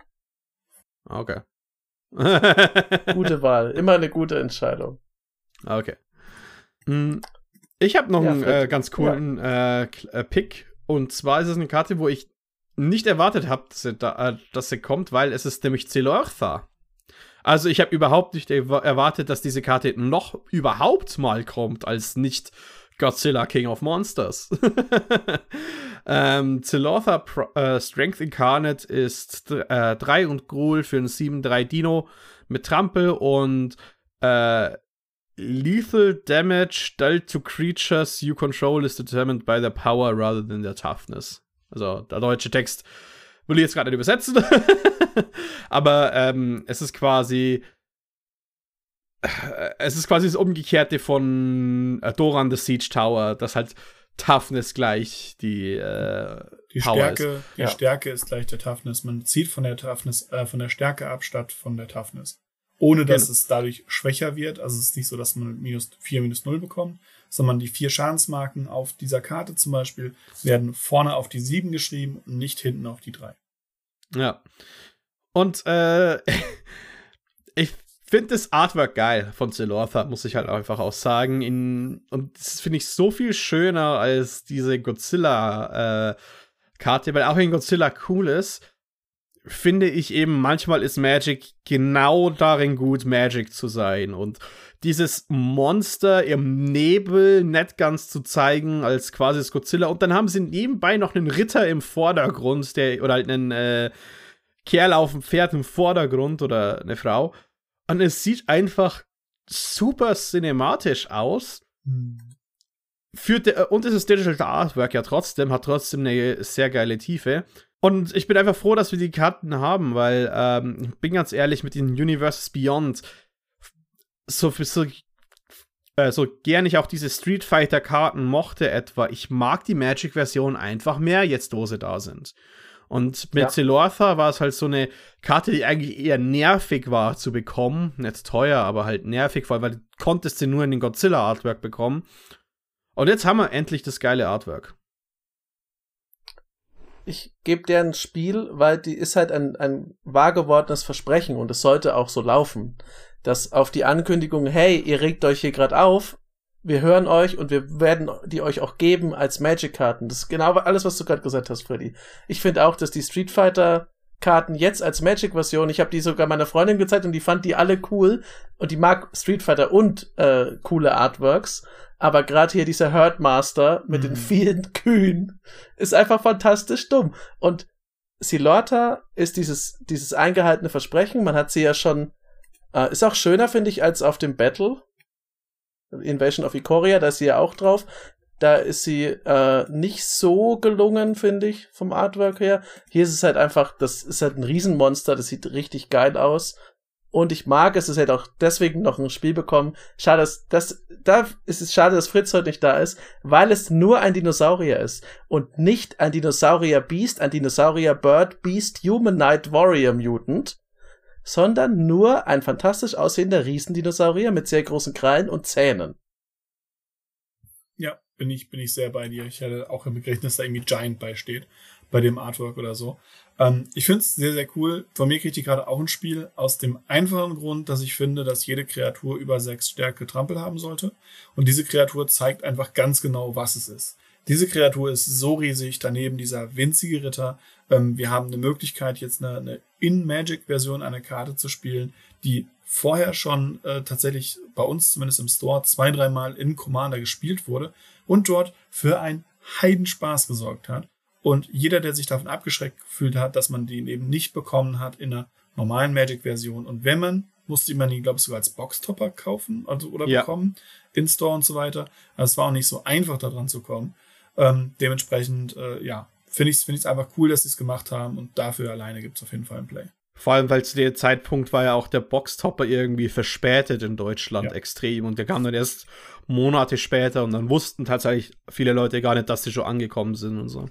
Speaker 1: Okay.
Speaker 3: gute Wahl. Immer eine gute Entscheidung.
Speaker 1: Okay. Hm, ich habe noch ja, einen äh, ganz coolen ja. äh, äh, Pick. Und zwar ist es eine Karte, wo ich nicht erwartet habe, dass, sie da, äh, dass sie kommt, weil es ist nämlich Zelortha. Also ich habe überhaupt nicht erwartet, dass diese Karte noch überhaupt mal kommt, als nicht Godzilla King of Monsters. ähm, Zelotha Pro äh, Strength Incarnate ist 3 äh, und Gruul für ein 7-3 Dino mit Trampel und äh, Lethal damage dealt to creatures you control is determined by their power rather than their toughness. Also der deutsche Text will ich jetzt gerade nicht übersetzen. Aber ähm, es ist quasi es ist quasi das Umgekehrte von äh, Doran the Siege Tower, das halt Toughness gleich die, äh,
Speaker 2: die Power Stärke, ist. Die ja. Stärke ist gleich der Toughness. Man zieht von der Toughness, äh, von der Stärke ab statt von der Toughness. Ohne dass genau. es dadurch schwächer wird. Also es ist nicht so, dass man minus 4, minus 0 bekommt, sondern die vier Schadensmarken auf dieser Karte zum Beispiel werden vorne auf die 7 geschrieben und nicht hinten auf die 3.
Speaker 1: Ja. Und äh, ich finde das Artwork geil von Zelortha, muss ich halt einfach auch sagen. In, und das finde ich so viel schöner als diese Godzilla-Karte, äh, weil auch wenn Godzilla cool ist, finde ich eben, manchmal ist Magic genau darin gut, Magic zu sein. Und dieses Monster im Nebel nett ganz zu zeigen als quasi das Godzilla. Und dann haben sie nebenbei noch einen Ritter im Vordergrund, der, oder halt einen äh, Kerl auf dem Pferd im Vordergrund oder eine Frau. Und es sieht einfach super cinematisch aus. Hm. Für de, und es ist Digital Artwork ja trotzdem, hat trotzdem eine sehr geile Tiefe. Und ich bin einfach froh, dass wir die Karten haben, weil, ähm, ich bin ganz ehrlich, mit den Universes Beyond, so, so, äh, so gern ich auch diese Street Fighter-Karten mochte etwa, ich mag die Magic-Version einfach mehr, jetzt wo sie da sind. Und mit ja. Zelortha war es halt so eine Karte, die eigentlich eher nervig war zu bekommen. Nicht teuer, aber halt nervig, weil du konntest sie nur in den Godzilla-Artwork bekommen. Und jetzt haben wir endlich das geile Artwork.
Speaker 3: Ich gebe dir ein Spiel, weil die ist halt ein, ein wahr gewordenes Versprechen und es sollte auch so laufen. Dass auf die Ankündigung, hey, ihr regt euch hier gerade auf, wir hören euch und wir werden die euch auch geben als Magic-Karten. Das ist genau alles, was du gerade gesagt hast, Freddy. Ich finde auch, dass die Street Fighter Karten jetzt als Magic-Version, ich habe die sogar meiner Freundin gezeigt und die fand die alle cool und die mag Street Fighter und äh, coole Artworks. Aber gerade hier dieser Herdmaster mit mhm. den vielen Kühen ist einfach fantastisch dumm. Und Silorta ist dieses, dieses eingehaltene Versprechen. Man hat sie ja schon, äh, ist auch schöner, finde ich, als auf dem Battle Invasion of Ikoria, da ist sie ja auch drauf. Da ist sie äh, nicht so gelungen, finde ich, vom Artwork her. Hier ist es halt einfach, das ist halt ein Riesenmonster, das sieht richtig geil aus. Und ich mag es, es hätte auch deswegen noch ein Spiel bekommen. Schade, dass, das, da ist es schade, dass Fritz heute nicht da ist, weil es nur ein Dinosaurier ist und nicht ein Dinosaurier Beast, ein Dinosaurier Bird Beast Human Knight Warrior Mutant, sondern nur ein fantastisch aussehender Riesendinosaurier mit sehr großen Krallen und Zähnen.
Speaker 2: Ja, bin ich, bin ich sehr bei dir. Ich hätte auch im Begriff, dass da irgendwie Giant beisteht, bei dem Artwork oder so. Ähm, ich finde es sehr, sehr cool. Von mir kriegt die gerade auch ein Spiel aus dem einfachen Grund, dass ich finde, dass jede Kreatur über sechs Stärke Trampel haben sollte. Und diese Kreatur zeigt einfach ganz genau, was es ist. Diese Kreatur ist so riesig, daneben dieser winzige Ritter. Ähm, wir haben eine Möglichkeit, jetzt eine, eine In-Magic-Version einer Karte zu spielen, die vorher schon äh, tatsächlich bei uns zumindest im Store zwei, dreimal in Commander gespielt wurde und dort für einen Heidenspaß gesorgt hat. Und jeder, der sich davon abgeschreckt gefühlt hat, dass man den eben nicht bekommen hat in einer normalen Magic-Version. Und wenn man, musste man ihn, glaube ich, sogar als Boxtopper kaufen also, oder ja. bekommen, in Store und so weiter. Also es war auch nicht so einfach, da dran zu kommen. Ähm, dementsprechend, äh, ja, finde ich es find einfach cool, dass sie es gemacht haben und dafür alleine gibt es auf jeden Fall ein Play.
Speaker 1: Vor allem, weil zu dem Zeitpunkt war ja auch der Boxtopper irgendwie verspätet in Deutschland ja. extrem und der kam dann erst Monate später und dann wussten tatsächlich viele Leute gar nicht, dass sie schon angekommen sind und so.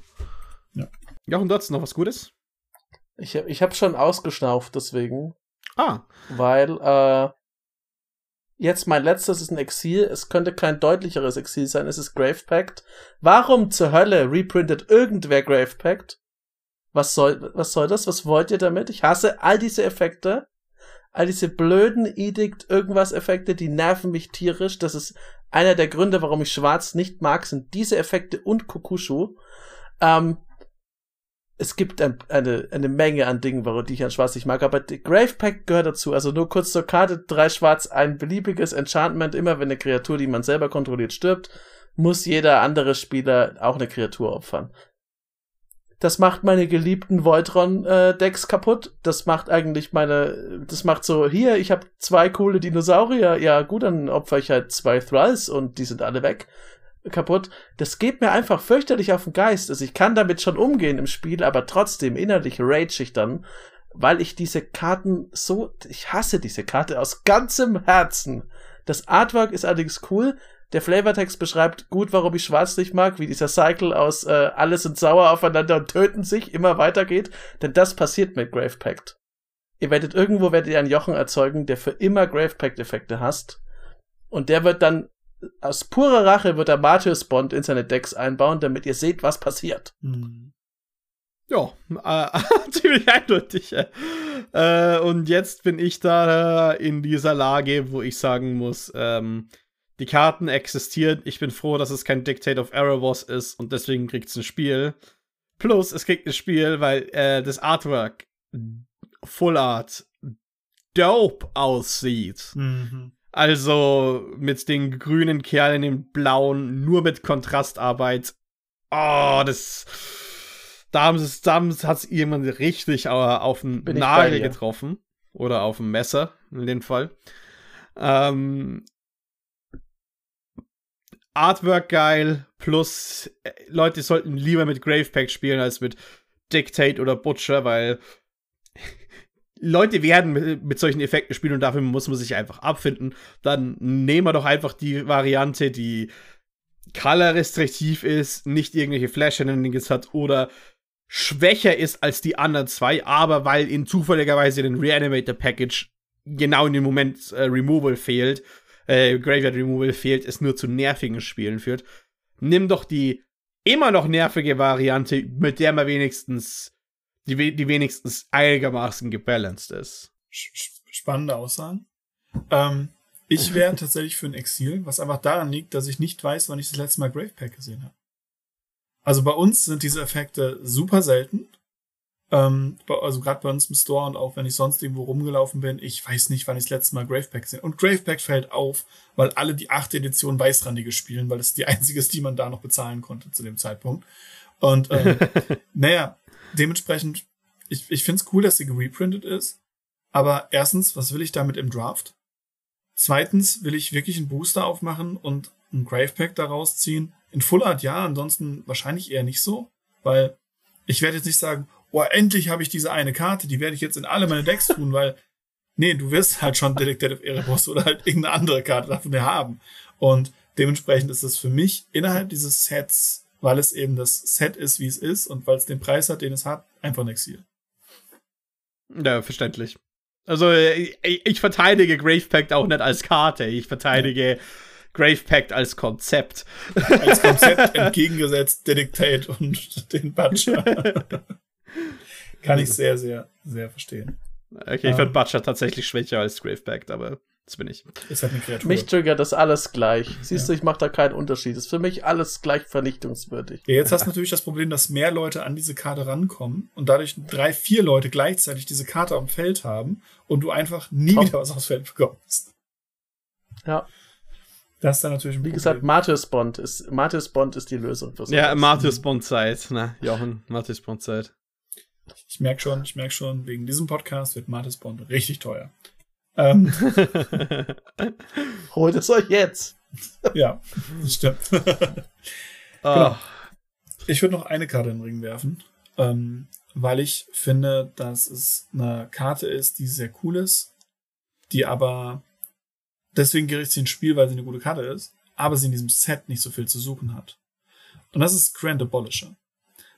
Speaker 1: Ja. Ja, und dazu noch was Gutes?
Speaker 3: Ich habe ich hab schon ausgeschnauft, deswegen.
Speaker 1: Ah.
Speaker 3: Weil, äh, Jetzt mein letztes ist ein Exil. Es könnte kein deutlicheres Exil sein. Es ist Grave Pact. Warum zur Hölle reprintet irgendwer Grave Pact? Was soll, was soll das? Was wollt ihr damit? Ich hasse all diese Effekte. All diese blöden Edict irgendwas Effekte, die nerven mich tierisch. Das ist einer der Gründe, warum ich Schwarz nicht mag, sind diese Effekte und Kokushu. Ähm, es gibt ein, eine, eine Menge an Dingen, warum die ich an Schwarz nicht mag, aber Grave Pact gehört dazu. Also nur kurz zur Karte, drei Schwarz, ein beliebiges Enchantment. Immer wenn eine Kreatur, die man selber kontrolliert, stirbt, muss jeder andere Spieler auch eine Kreatur opfern. Das macht meine geliebten Voltron-Decks äh, kaputt. Das macht eigentlich meine, das macht so, hier, ich habe zwei coole Dinosaurier. Ja, gut, dann opfer ich halt zwei Thralls und die sind alle weg kaputt. Das geht mir einfach fürchterlich auf den Geist. Also ich kann damit schon umgehen im Spiel, aber trotzdem innerlich rage ich dann, weil ich diese Karten so, ich hasse diese Karte aus ganzem Herzen. Das Artwork ist allerdings cool. Der Flavortext beschreibt gut, warum ich Schwarz nicht mag, wie dieser Cycle aus äh, alle sind sauer aufeinander und töten sich immer weitergeht. Denn das passiert mit Grave Pact. Ihr werdet irgendwo werdet ihr einen Jochen erzeugen, der für immer Grave Pact Effekte hasst. Und der wird dann aus purer Rache wird er Martyrs Bond in seine Decks einbauen, damit ihr seht, was passiert.
Speaker 1: Hm. Ja, äh, ziemlich eindeutig. Äh, und jetzt bin ich da in dieser Lage, wo ich sagen muss, ähm, die Karten existieren. Ich bin froh, dass es kein Dictate of Erebos ist und deswegen kriegt es ein Spiel. Plus, es kriegt ein Spiel, weil äh, das Artwork Full Art dope aussieht. Mhm. Also mit den grünen Kerlen im blauen, nur mit Kontrastarbeit. Oh, das. Da haben sie da hat es irgendwann richtig äh, auf den Bin Nagel getroffen. Oder auf dem Messer, in dem Fall. Ähm, Artwork geil, plus äh, Leute sollten lieber mit Gravepack spielen als mit Dictate oder Butcher, weil Leute werden mit, mit, solchen Effekten spielen und dafür muss man sich einfach abfinden. Dann nehmen wir doch einfach die Variante, die color-restriktiv ist, nicht irgendwelche Flash-Shenanigans hat oder schwächer ist als die anderen zwei, aber weil in zufälligerweise den Reanimator Package genau in dem Moment äh, Removal fehlt, äh, Graveyard Removal fehlt, es nur zu nervigen Spielen führt. Nimm doch die immer noch nervige Variante, mit der man wenigstens die, die wenigstens einigermaßen gebalanced ist.
Speaker 2: Spannende Aussagen. Ähm, ich wäre tatsächlich für ein Exil, was einfach daran liegt, dass ich nicht weiß, wann ich das letzte Mal Grave Pack gesehen habe. Also bei uns sind diese Effekte super selten. Ähm, also gerade bei uns im Store und auch wenn ich sonst irgendwo rumgelaufen bin, ich weiß nicht, wann ich das letzte Mal Grave Pack gesehen habe. Und Grave Pack fällt auf, weil alle die achte Edition Weißrandige spielen, weil es die einzige ist, die man da noch bezahlen konnte zu dem Zeitpunkt. Und ähm, naja, dementsprechend, ich, ich finde es cool, dass sie gereprintet ist. Aber erstens, was will ich damit im Draft? Zweitens, will ich wirklich einen Booster aufmachen und ein Grave Pack daraus ziehen? In Full Art ja, ansonsten wahrscheinlich eher nicht so, weil ich werde jetzt nicht sagen, oh, endlich habe ich diese eine Karte, die werde ich jetzt in alle meine Decks tun, weil nee, du wirst halt schon Detective Erebos oder halt irgendeine andere Karte davon haben. Und dementsprechend ist es für mich innerhalb dieses Sets weil es eben das Set ist, wie es ist und weil es den Preis hat, den es hat, einfach ein Exil.
Speaker 1: Ja, verständlich. Also, ich, ich verteidige Grave Pact auch nicht als Karte. Ich verteidige ja. Grave Pact als Konzept.
Speaker 2: Als Konzept entgegengesetzt Dedictate und den Butcher. Kann ich sehr, sehr, sehr verstehen.
Speaker 1: Okay, ich finde ähm. Butcher tatsächlich schwächer als Grave Pact, aber das bin ich.
Speaker 3: Ist halt eine Kreatur. Mich triggert das alles gleich. Siehst ja. du, ich mache da keinen Unterschied. Das ist für mich alles gleich vernichtungswürdig.
Speaker 2: Ja, jetzt hast du natürlich das Problem, dass mehr Leute an diese Karte rankommen und dadurch drei, vier Leute gleichzeitig diese Karte am Feld haben und du einfach nie Top. wieder was aufs Feld bekommst.
Speaker 3: Ja.
Speaker 2: Das ist dann natürlich
Speaker 3: ein Wie gesagt, Martyrs Bond ist, Martyrs Bond ist die Lösung.
Speaker 1: Für ja, Martyrs Bond Zeit. Na, Jochen, Martyrs Bond Zeit.
Speaker 2: Ich merke schon, ich merke schon, wegen diesem Podcast wird Martyrs Bond richtig teuer. Ähm,
Speaker 3: Holt es euch jetzt.
Speaker 2: ja, das stimmt. Ah. genau. Ich würde noch eine Karte in den Ring werfen, ähm, weil ich finde, dass es eine Karte ist, die sehr cool ist, die aber deswegen gerichtet sie ins Spiel, weil sie eine gute Karte ist, aber sie in diesem Set nicht so viel zu suchen hat. Und das ist Grand Abolisher.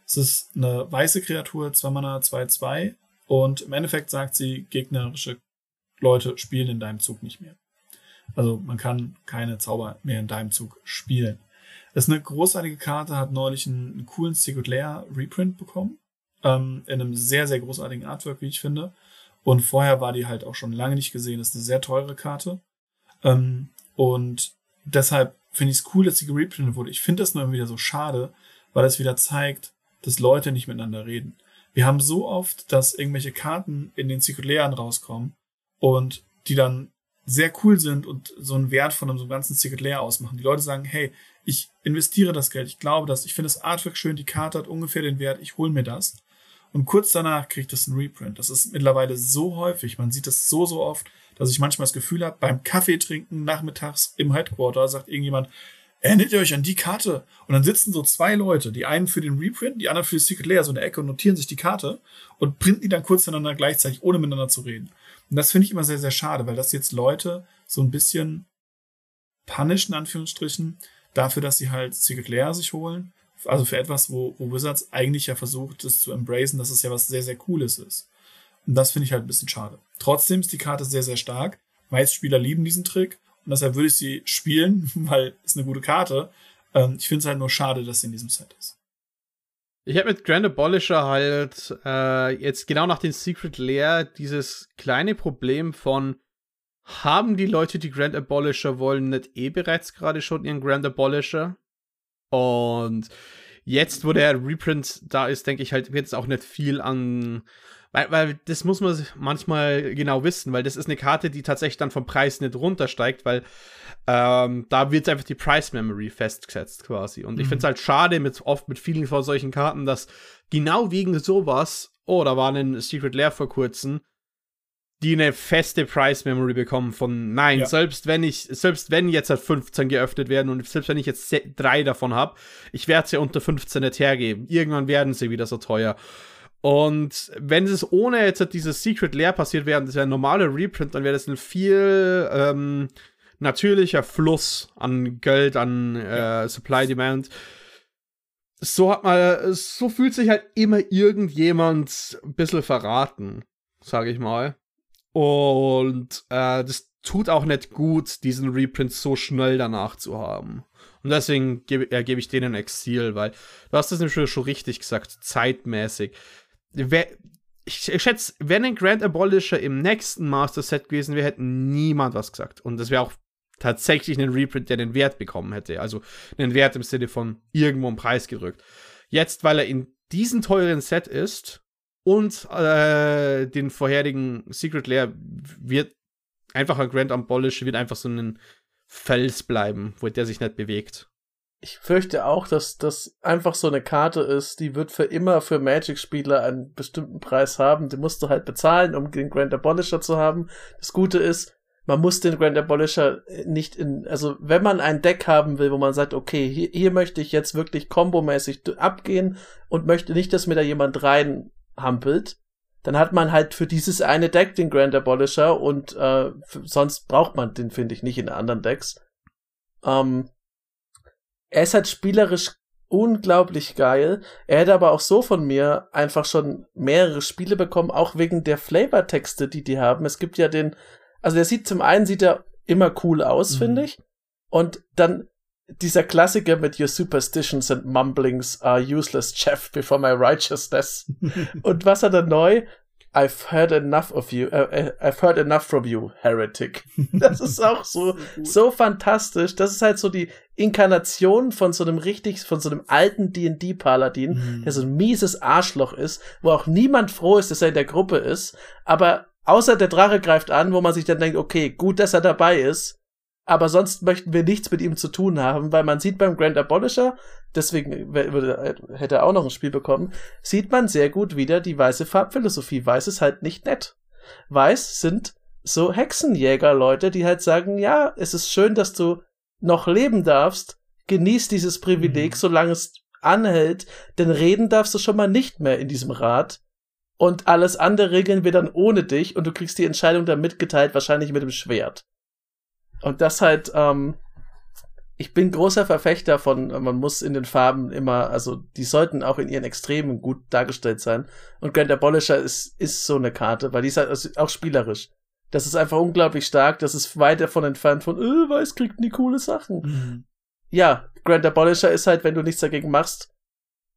Speaker 2: Es ist eine weiße Kreatur, 2 Mana, 2-2 und im Endeffekt sagt sie, gegnerische Leute spielen in deinem Zug nicht mehr. Also man kann keine Zauber mehr in deinem Zug spielen. Das ist eine großartige Karte, hat neulich einen, einen coolen Secret Lair Reprint bekommen. Ähm, in einem sehr, sehr großartigen Artwork, wie ich finde. Und vorher war die halt auch schon lange nicht gesehen. Das ist eine sehr teure Karte. Ähm, und deshalb finde ich es cool, dass sie gereprintet wurde. Ich finde das nur immer wieder so schade, weil es wieder zeigt, dass Leute nicht miteinander reden. Wir haben so oft, dass irgendwelche Karten in den Secret Layern rauskommen und die dann sehr cool sind und so einen Wert von einem ganzen Secret Layer ausmachen. Die Leute sagen, hey, ich investiere das Geld, ich glaube das, ich finde das Artwork schön, die Karte hat ungefähr den Wert, ich hole mir das. Und kurz danach kriegt das ein Reprint. Das ist mittlerweile so häufig, man sieht das so, so oft, dass ich manchmal das Gefühl habe, beim Kaffee trinken nachmittags im Headquarter sagt irgendjemand, erinnert ihr euch an die Karte? Und dann sitzen so zwei Leute, die einen für den Reprint, die anderen für die Secret Layer, so in der Ecke und notieren sich die Karte und printen die dann kurz miteinander gleichzeitig, ohne miteinander zu reden. Und das finde ich immer sehr, sehr schade, weil das jetzt Leute so ein bisschen punishen, in Anführungsstrichen, dafür, dass sie halt Secret Layer sich holen. Also für etwas, wo, wo Wizards eigentlich ja versucht, das zu embracen, dass es ja was sehr, sehr Cooles ist. Und das finde ich halt ein bisschen schade. Trotzdem ist die Karte sehr, sehr stark. Meist Spieler lieben diesen Trick und deshalb würde ich sie spielen, weil es eine gute Karte. Ähm, ich finde es halt nur schade, dass sie in diesem Set ist.
Speaker 1: Ich habe mit Grand Abolisher halt äh, jetzt genau nach dem Secret Lair dieses kleine Problem von haben die Leute, die Grand Abolisher wollen, nicht eh bereits gerade schon ihren Grand Abolisher? Und jetzt, wo der Reprint da ist, denke ich halt, wird es auch nicht viel an weil, weil das muss man manchmal genau wissen, weil das ist eine Karte, die tatsächlich dann vom Preis nicht runtersteigt, weil ähm, da wird einfach die Price Memory festgesetzt quasi. Und mhm. ich finde es halt schade, mit, oft mit vielen von solchen Karten, dass genau wegen sowas, oh, da war ein Secret Lair vor kurzem, die eine feste Price Memory bekommen von nein, ja. selbst wenn ich, selbst wenn jetzt halt 15 geöffnet werden und selbst wenn ich jetzt drei davon habe, ich werde sie unter 15 nicht hergeben. Irgendwann werden sie wieder so teuer. Und wenn es ohne jetzt dieses Secret Lair passiert wäre, das wäre ein normaler Reprint, dann wäre das ein viel ähm, natürlicher Fluss an Geld, an äh, Supply Demand. So hat man, so fühlt sich halt immer irgendjemand ein bisschen verraten, sage ich mal. Und äh, das tut auch nicht gut, diesen Reprint so schnell danach zu haben. Und deswegen gebe äh, geb ich denen Exil, weil du hast das nämlich schon richtig gesagt, zeitmäßig wer, ich, ich schätze, wenn ein Grand Abolisher im nächsten Master Set gewesen wäre, hätte niemand was gesagt. Und das wäre auch tatsächlich ein Reprint, der den Wert bekommen hätte. Also einen Wert im Sinne von irgendwo im Preis gedrückt. Jetzt, weil er in diesem teuren Set ist und äh, den vorherigen Secret Lair wird einfach ein Grand Abolish wird einfach so ein Fels bleiben, wo der sich nicht bewegt
Speaker 3: ich fürchte auch, dass das einfach so eine Karte ist, die wird für immer für Magic-Spieler einen bestimmten Preis haben. Die musst du halt bezahlen, um den Grand Abolisher zu haben. Das Gute ist, man muss den Grand Abolisher nicht in, also wenn man ein Deck haben will, wo man sagt, okay, hier, hier möchte ich jetzt wirklich kombomäßig abgehen und möchte nicht, dass mir da jemand reinhampelt, dann hat man halt für dieses eine Deck den Grand Abolisher und äh, sonst braucht man den, finde ich, nicht in anderen Decks. Ähm, er ist halt spielerisch unglaublich geil. Er hätte aber auch so von mir einfach schon mehrere Spiele bekommen, auch wegen der Flavortexte, die die haben. Es gibt ja den, also der sieht zum einen sieht er immer cool aus, mhm. finde ich. Und dann dieser Klassiker mit Your superstitions and mumblings are useless, Chef, before my righteousness. Und was hat er neu? I've heard enough of you, uh, I've heard enough from you, Heretic. Das ist auch so, so fantastisch. Das ist halt so die Inkarnation von so einem richtig, von so einem alten D&D-Paladin, mhm. der so ein mieses Arschloch ist, wo auch niemand froh ist, dass er in der Gruppe ist, aber außer der Drache greift an, wo man sich dann denkt, okay, gut, dass er dabei ist, aber sonst möchten wir nichts mit ihm zu tun haben, weil man sieht beim Grand Abolisher, deswegen hätte er auch noch ein Spiel bekommen, sieht man sehr gut wieder die weiße Farbphilosophie. Weiß ist halt nicht nett. Weiß sind so Hexenjäger-Leute, die halt sagen, ja, es ist schön, dass du noch leben darfst, genieß dieses Privileg, mhm. solange es anhält, denn reden darfst du schon mal nicht mehr in diesem Rat. Und alles andere regeln wir dann ohne dich und du kriegst die Entscheidung dann mitgeteilt, wahrscheinlich mit dem Schwert. Und das halt, ähm, ich bin großer Verfechter von, man muss in den Farben immer, also die sollten auch in ihren Extremen gut dargestellt sein. Und Grand Abolisher ist, ist so eine Karte, weil die ist halt also auch spielerisch. Das ist einfach unglaublich stark. Das ist weit davon entfernt von, äh, Weiß kriegt nie coole Sachen. Mhm. Ja, Grand Abolisher ist halt, wenn du nichts dagegen machst,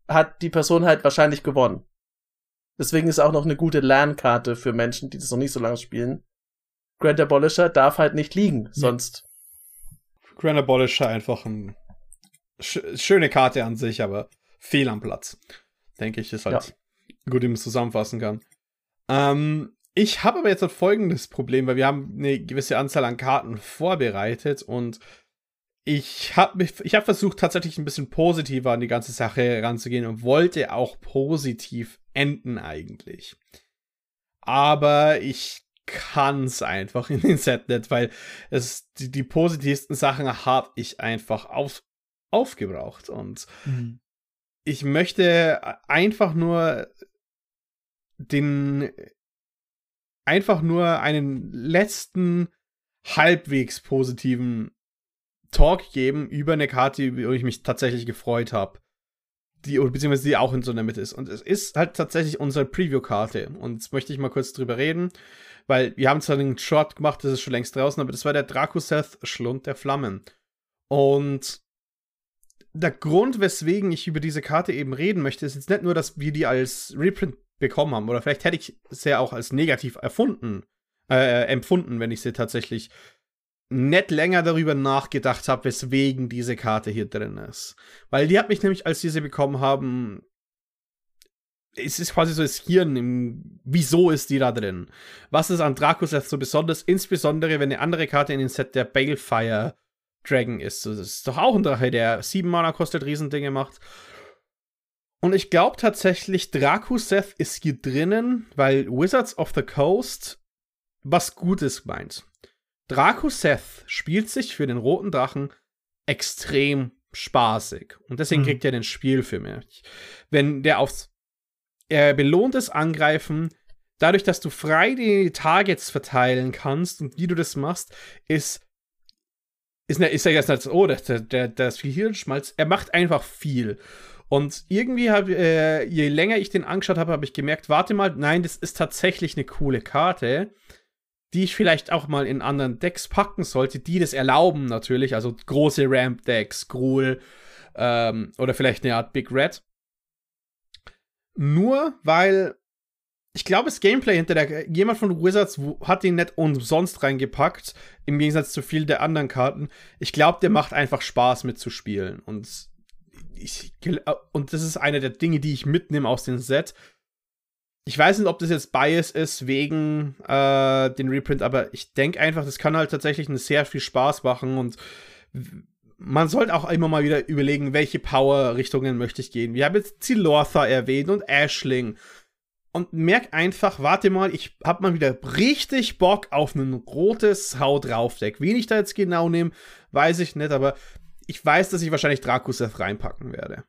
Speaker 3: hat die Person halt wahrscheinlich gewonnen. Deswegen ist auch noch eine gute Lernkarte für Menschen, die das noch nicht so lange spielen. Grand Abolisher darf halt nicht liegen, sonst.
Speaker 1: Grand Abolisher einfach ein sch schöne Karte an sich, aber fehl am Platz. Denke ich, ist halt ja. gut, wie man es zusammenfassen kann. Ähm, ich habe aber jetzt ein folgendes Problem, weil wir haben eine gewisse Anzahl an Karten vorbereitet und ich habe ich hab versucht, tatsächlich ein bisschen positiver an die ganze Sache ranzugehen und wollte auch positiv enden eigentlich. Aber ich kann es einfach in den Set nicht, weil es die, die positivsten Sachen habe ich einfach auf, aufgebraucht und mhm. ich möchte einfach nur den einfach nur einen letzten halbwegs positiven Talk geben über eine Karte, über die ich mich tatsächlich gefreut habe. Die, beziehungsweise die auch in so einer Mitte ist. Und es ist halt tatsächlich unsere Preview-Karte. Und jetzt möchte ich mal kurz drüber reden, weil wir haben zwar einen Short gemacht, das ist schon längst draußen, aber das war der Dracoseth Schlund der Flammen. Und der Grund, weswegen ich über diese Karte eben reden möchte, ist jetzt nicht nur, dass wir die als Reprint bekommen haben, oder vielleicht hätte ich es ja auch als negativ erfunden, äh, empfunden, wenn ich sie tatsächlich nicht länger darüber nachgedacht habe, weswegen diese Karte hier drin ist. Weil die hat mich nämlich, als sie sie bekommen haben, es ist quasi so das Hirn im, wieso ist die da drin? Was ist an Dracoseth so besonders? Insbesondere, wenn eine andere Karte in den Set der Balefire Dragon ist. Das ist doch auch ein Drache, der sieben Mana kostet, Riesendinge macht. Und ich glaube tatsächlich, Dracoseth ist hier drinnen, weil Wizards of the Coast was Gutes meint. Dracoseth spielt sich für den roten Drachen extrem spaßig. Und deswegen mhm. kriegt er den Spiel für mich. Wenn der aufs er belohntes Angreifen, dadurch, dass du frei die Targets verteilen kannst und wie du das machst, ist ist, ne, ist er jetzt nicht, oh, der, der, das viel Hirnschmalz. Er macht einfach viel. Und irgendwie habe, äh, je länger ich den angeschaut habe, habe ich gemerkt, warte mal, nein, das ist tatsächlich eine coole Karte die ich vielleicht auch mal in anderen Decks packen sollte, die das erlauben natürlich, also große Ramp-Decks, Gruul ähm, oder vielleicht eine Art Big Red. Nur weil ich glaube, das Gameplay hinter der. Jemand von Wizards hat ihn nicht umsonst reingepackt, im Gegensatz zu vielen der anderen Karten. Ich glaube, der macht einfach Spaß mitzuspielen. Und ich, und das ist eine der Dinge, die ich mitnehme aus dem Set ich weiß nicht, ob das jetzt Bias ist wegen äh, den Reprint, aber ich denke einfach, das kann halt tatsächlich sehr viel Spaß machen und man sollte auch immer mal wieder überlegen, welche Power-Richtungen möchte ich gehen. Wir haben jetzt Zilortha erwähnt und Ashling. Und merk einfach, warte mal, ich hab mal wieder richtig Bock auf ein rotes Haut drauf Deck. Wen ich da jetzt genau nehme, weiß ich nicht, aber ich weiß, dass ich wahrscheinlich Dracuseth reinpacken werde.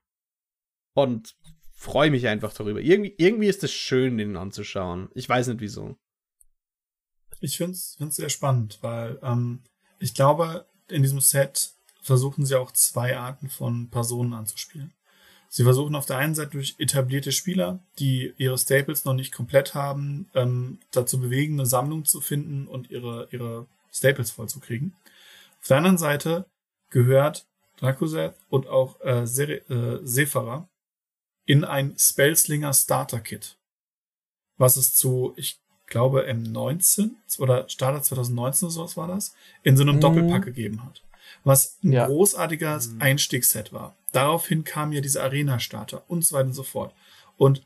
Speaker 1: Und freue mich einfach darüber. Irgendwie, irgendwie ist es schön, den anzuschauen. Ich weiß nicht wieso.
Speaker 2: Ich finde es sehr spannend, weil ähm, ich glaube, in diesem Set versuchen sie auch zwei Arten von Personen anzuspielen. Sie versuchen auf der einen Seite durch etablierte Spieler, die ihre Staples noch nicht komplett haben, ähm, dazu bewegen, eine Sammlung zu finden und ihre, ihre Staples vollzukriegen. Auf der anderen Seite gehört Dracoseth und auch äh, Se äh, Sephara in ein Spellslinger Starter Kit, was es zu, ich glaube, M19 oder Starter 2019 oder sowas war das, in so einem mhm. Doppelpack gegeben hat. Was ein ja. großartiges mhm. Einstiegsset war. Daraufhin kam ja diese Arena-Starter und so weiter und so fort. Und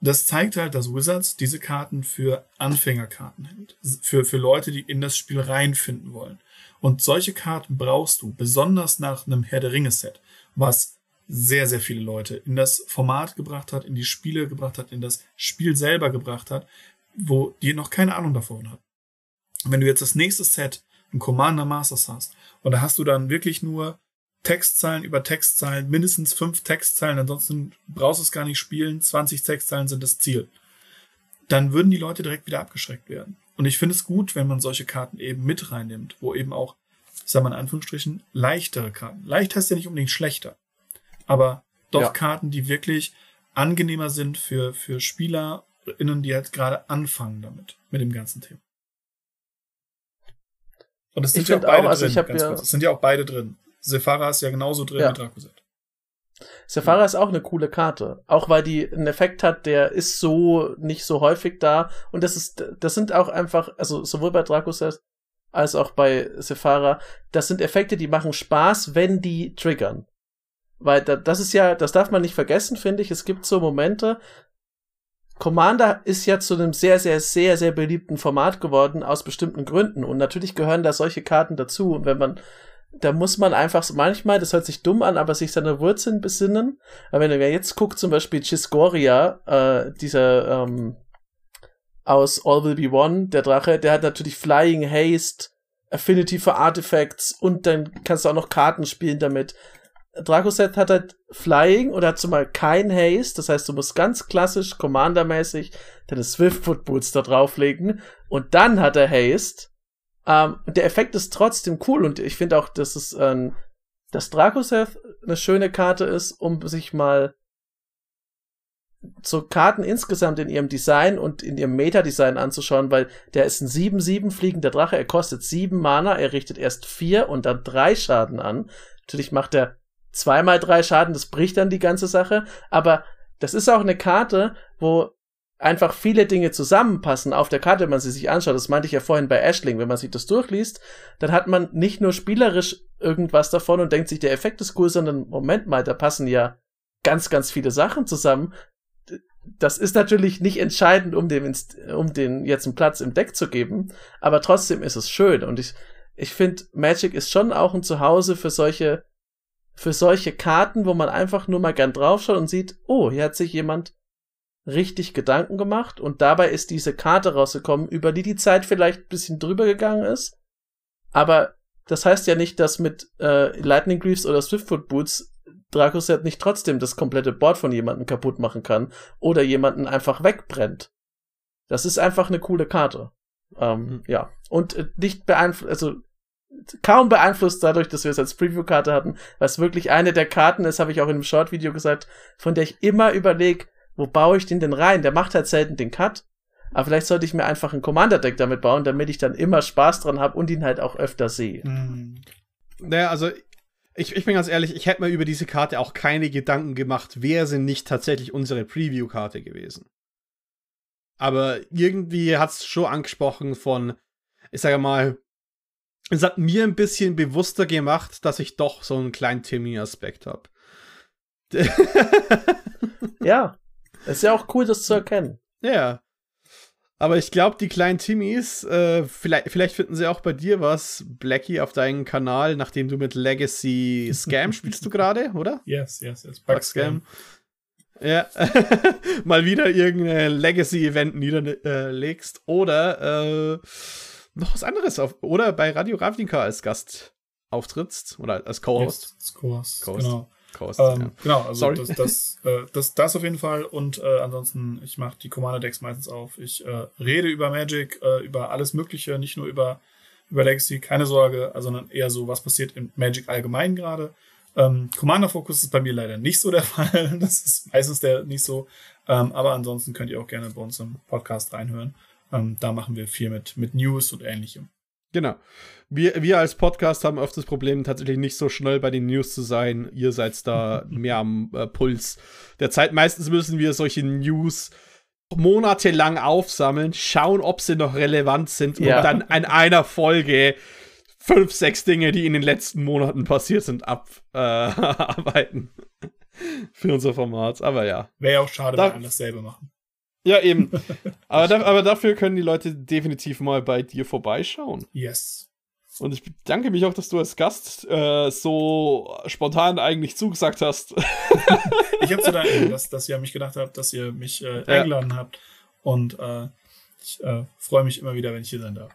Speaker 2: das zeigt halt, dass Wizards diese Karten für Anfängerkarten hält. Für, für Leute, die in das Spiel reinfinden wollen. Und solche Karten brauchst du, besonders nach einem Herr der Ringe-Set, was sehr, sehr viele Leute in das Format gebracht hat, in die Spiele gebracht hat, in das Spiel selber gebracht hat, wo die noch keine Ahnung davon hat. wenn du jetzt das nächste Set, ein Commander Masters hast, und da hast du dann wirklich nur Textzeilen über Textzeilen, mindestens fünf Textzeilen, ansonsten brauchst du es gar nicht spielen, 20 Textzeilen sind das Ziel. Dann würden die Leute direkt wieder abgeschreckt werden. Und ich finde es gut, wenn man solche Karten eben mit reinnimmt, wo eben auch, ich sag mal in Anführungsstrichen, leichtere Karten. Leicht heißt ja nicht unbedingt schlechter aber doch ja. Karten, die wirklich angenehmer sind für, für SpielerInnen, die halt gerade anfangen damit, mit dem ganzen Thema. Und es sind ja auch beide
Speaker 3: auch, also
Speaker 2: drin. ganz
Speaker 3: ja-
Speaker 2: kurz. Es sind ja auch beide drin. Sephara ist ja genauso drin
Speaker 3: Ja.
Speaker 2: wie Dracoset.
Speaker 3: Sephara ist auch eine coole Karte. Auch weil die einen Effekt hat, der ist so nicht so häufig da. Und das ist, das sind auch einfach, also sowohl bei Dracoset als auch bei Sephara, das sind Effekte, die machen Spaß, wenn die triggern. Weil da, das ist ja, das darf man nicht vergessen, finde ich. Es gibt so Momente. Commander ist ja zu einem sehr, sehr, sehr, sehr beliebten Format geworden, aus bestimmten Gründen. Und natürlich gehören da solche Karten dazu. Und wenn man, da muss man einfach so manchmal, das hört sich dumm an, aber sich seine Wurzeln besinnen. Aber wenn ihr jetzt guckt, zum Beispiel Chisgoria, äh, dieser ähm, aus All Will Be One, der Drache, der hat natürlich Flying Haste, Affinity für Artifacts und dann kannst du auch noch Karten spielen damit. Dracoset hat halt Flying oder hat zumal kein Haste, das heißt, du musst ganz klassisch, Commander-mäßig, deine Swiftfoot Boots da drauflegen und dann hat er Haste. Ähm, der Effekt ist trotzdem cool und ich finde auch, dass es, ähm, dass Dracoseth eine schöne Karte ist, um sich mal so Karten insgesamt in ihrem Design und in ihrem Meta-Design anzuschauen, weil der ist ein 7-7 fliegender Drache, er kostet 7 Mana, er richtet erst 4 und dann 3 Schaden an. Natürlich macht er zweimal 3 Schaden, das bricht dann die ganze Sache, aber das ist auch eine Karte, wo einfach viele Dinge zusammenpassen auf der Karte, wenn man sie sich anschaut. Das meinte ich ja vorhin bei Ashling. Wenn man sich das durchliest, dann hat man nicht nur spielerisch irgendwas davon und denkt sich, der Effekt ist cool, sondern Moment mal, da passen ja ganz, ganz viele Sachen zusammen. Das ist natürlich nicht entscheidend, um dem, um den jetzt einen Platz im Deck zu geben, aber trotzdem ist es schön und ich, ich finde, Magic ist schon auch ein Zuhause für solche, für solche Karten, wo man einfach nur mal gern draufschaut und sieht, oh, hier hat sich jemand richtig Gedanken gemacht und dabei ist diese Karte rausgekommen, über die die Zeit vielleicht ein bisschen drüber gegangen ist. Aber das heißt ja nicht, dass mit äh, Lightning Greaves oder Swiftfoot Boots Dracoset nicht trotzdem das komplette Board von jemandem kaputt machen kann oder jemanden einfach wegbrennt. Das ist einfach eine coole Karte. Ähm,
Speaker 1: Mhm.
Speaker 3: Ja. Und äh, nicht beeinflusst, also kaum beeinflusst dadurch, dass wir es als Preview-Karte hatten, was wirklich eine der Karten ist, habe ich auch in einem Short-Video gesagt, von der ich immer überlege, wo baue ich den denn rein? Der macht halt selten den Cut. Aber vielleicht sollte ich mir einfach ein Commander-Deck damit bauen, damit ich dann immer Spaß dran habe und ihn halt auch öfter sehe.
Speaker 2: Hm.
Speaker 1: Naja, also ich, ich bin ganz ehrlich, ich hätte mir über diese Karte auch keine Gedanken gemacht, wäre sie nicht tatsächlich unsere Preview-Karte gewesen. Aber irgendwie hat es schon angesprochen von, ich sage mal, es hat mir ein bisschen bewusster gemacht, dass ich doch so einen kleinen Timmy-Aspekt habe.
Speaker 3: Ja. Ist ja auch cool, das zu erkennen.
Speaker 1: Ja. Aber ich glaube, die kleinen Timmies, äh, vielleicht, vielleicht finden sie auch bei dir was, Blackie, auf deinem Kanal, nachdem du mit Legacy Scam spielst du gerade, oder?
Speaker 2: Yes, yes, yes.
Speaker 1: Bug Scam. Ja. Mal wieder irgendein Legacy-Event niederlegst. Oder äh, noch was anderes. Auf, oder bei Radio Ravnica als Gast auftrittst. Oder als Co-Host.
Speaker 2: Yes, Co-Host.
Speaker 1: Co-Host.
Speaker 2: Genau.
Speaker 1: Co-Host,
Speaker 2: Ähm,
Speaker 1: ja.
Speaker 2: Genau, also
Speaker 1: Sorry.
Speaker 2: das, das, äh, das, das auf jeden Fall. Und äh, ansonsten, ich mache die Commander-Decks meistens auf. Ich äh, rede über Magic, äh, über alles Mögliche, nicht nur über, über Legacy, keine Sorge, also, sondern eher so, was passiert in Magic allgemein gerade. Ähm, Commander-Fokus ist bei mir leider nicht so der Fall. Das ist meistens der nicht so. Ähm, aber ansonsten könnt ihr auch gerne bei uns im Podcast reinhören. Ähm, da machen wir viel mit, mit News und ähnlichem.
Speaker 1: Genau. Wir, wir als Podcast haben oft das Problem, tatsächlich nicht so schnell bei den News zu sein. Ihr seid da mehr am äh, Puls der Zeit. Meistens müssen wir solche News monatelang aufsammeln, schauen, ob sie noch relevant sind
Speaker 3: Ja.
Speaker 1: und dann in einer Folge fünf, sechs Dinge, die in den letzten Monaten passiert sind, abarbeiten. Für unser Format. Aber ja.
Speaker 2: Wäre ja auch schade,
Speaker 1: Da-
Speaker 2: wenn alle dasselbe machen.
Speaker 1: Ja, eben. aber, da, aber dafür können die Leute definitiv mal bei dir vorbeischauen.
Speaker 2: Yes.
Speaker 1: Und ich bedanke mich auch, dass du als Gast äh, so spontan eigentlich zugesagt hast.
Speaker 2: Ich habe zu danken, dass, dass ihr an mich gedacht habt, dass ihr mich äh, eingeladen habt. Und äh, ich äh, freue mich immer wieder, wenn ich hier sein darf.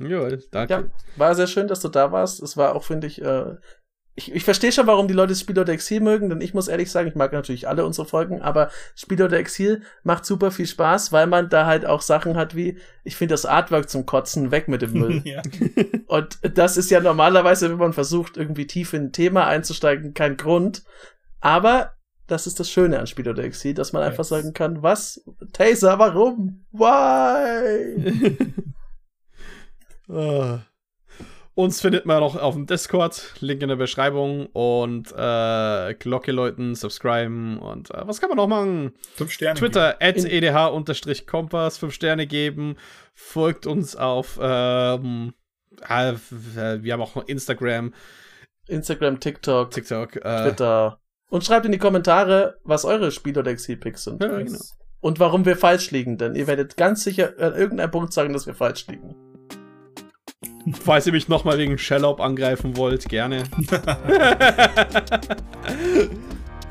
Speaker 1: ja, danke.
Speaker 3: Ja, war sehr schön, dass du da warst. Es war auch, finde ich, äh, ich, ich verstehe schon, warum die Leute Spiel oder Exil mögen, denn ich muss ehrlich sagen, ich mag natürlich alle unsere Folgen, aber Spiel oder Exil macht super viel Spaß, weil man da halt auch Sachen hat wie, ich finde das Artwork zum Kotzen weg mit dem Müll.
Speaker 2: ja.
Speaker 3: Und das ist ja normalerweise, wenn man versucht, irgendwie tief in ein Thema einzusteigen, kein Grund. Aber das ist das Schöne an Spiel oder Exil, dass man einfach
Speaker 2: Yes.
Speaker 3: sagen kann, was? Taser, warum? Why?
Speaker 1: Ah, Uns findet man noch auf dem Discord, Link in der Beschreibung und äh, Glocke läuten, subscriben und äh, was kann man noch machen?
Speaker 2: Fünf Sterne.
Speaker 1: Twitter, at edh-kompass, fünf Sterne geben, folgt uns auf, ähm, äh, wir haben auch Instagram,
Speaker 3: Instagram, TikTok,
Speaker 1: TikTok, äh,
Speaker 3: Twitter. Und schreibt in die Kommentare, was eure Spiel- oder Exil-Picks sind.
Speaker 1: Ja, genau.
Speaker 3: Und warum wir falsch liegen, denn ihr werdet ganz sicher an irgendeinem Punkt sagen, dass wir falsch liegen.
Speaker 1: Falls ihr mich nochmal wegen Shellout angreifen wollt, gerne.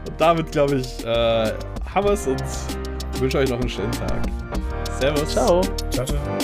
Speaker 1: und damit, glaube ich, äh, haben wir es und wünsche euch noch einen schönen Tag. Servus.
Speaker 3: Ciao.
Speaker 2: Ciao, ciao.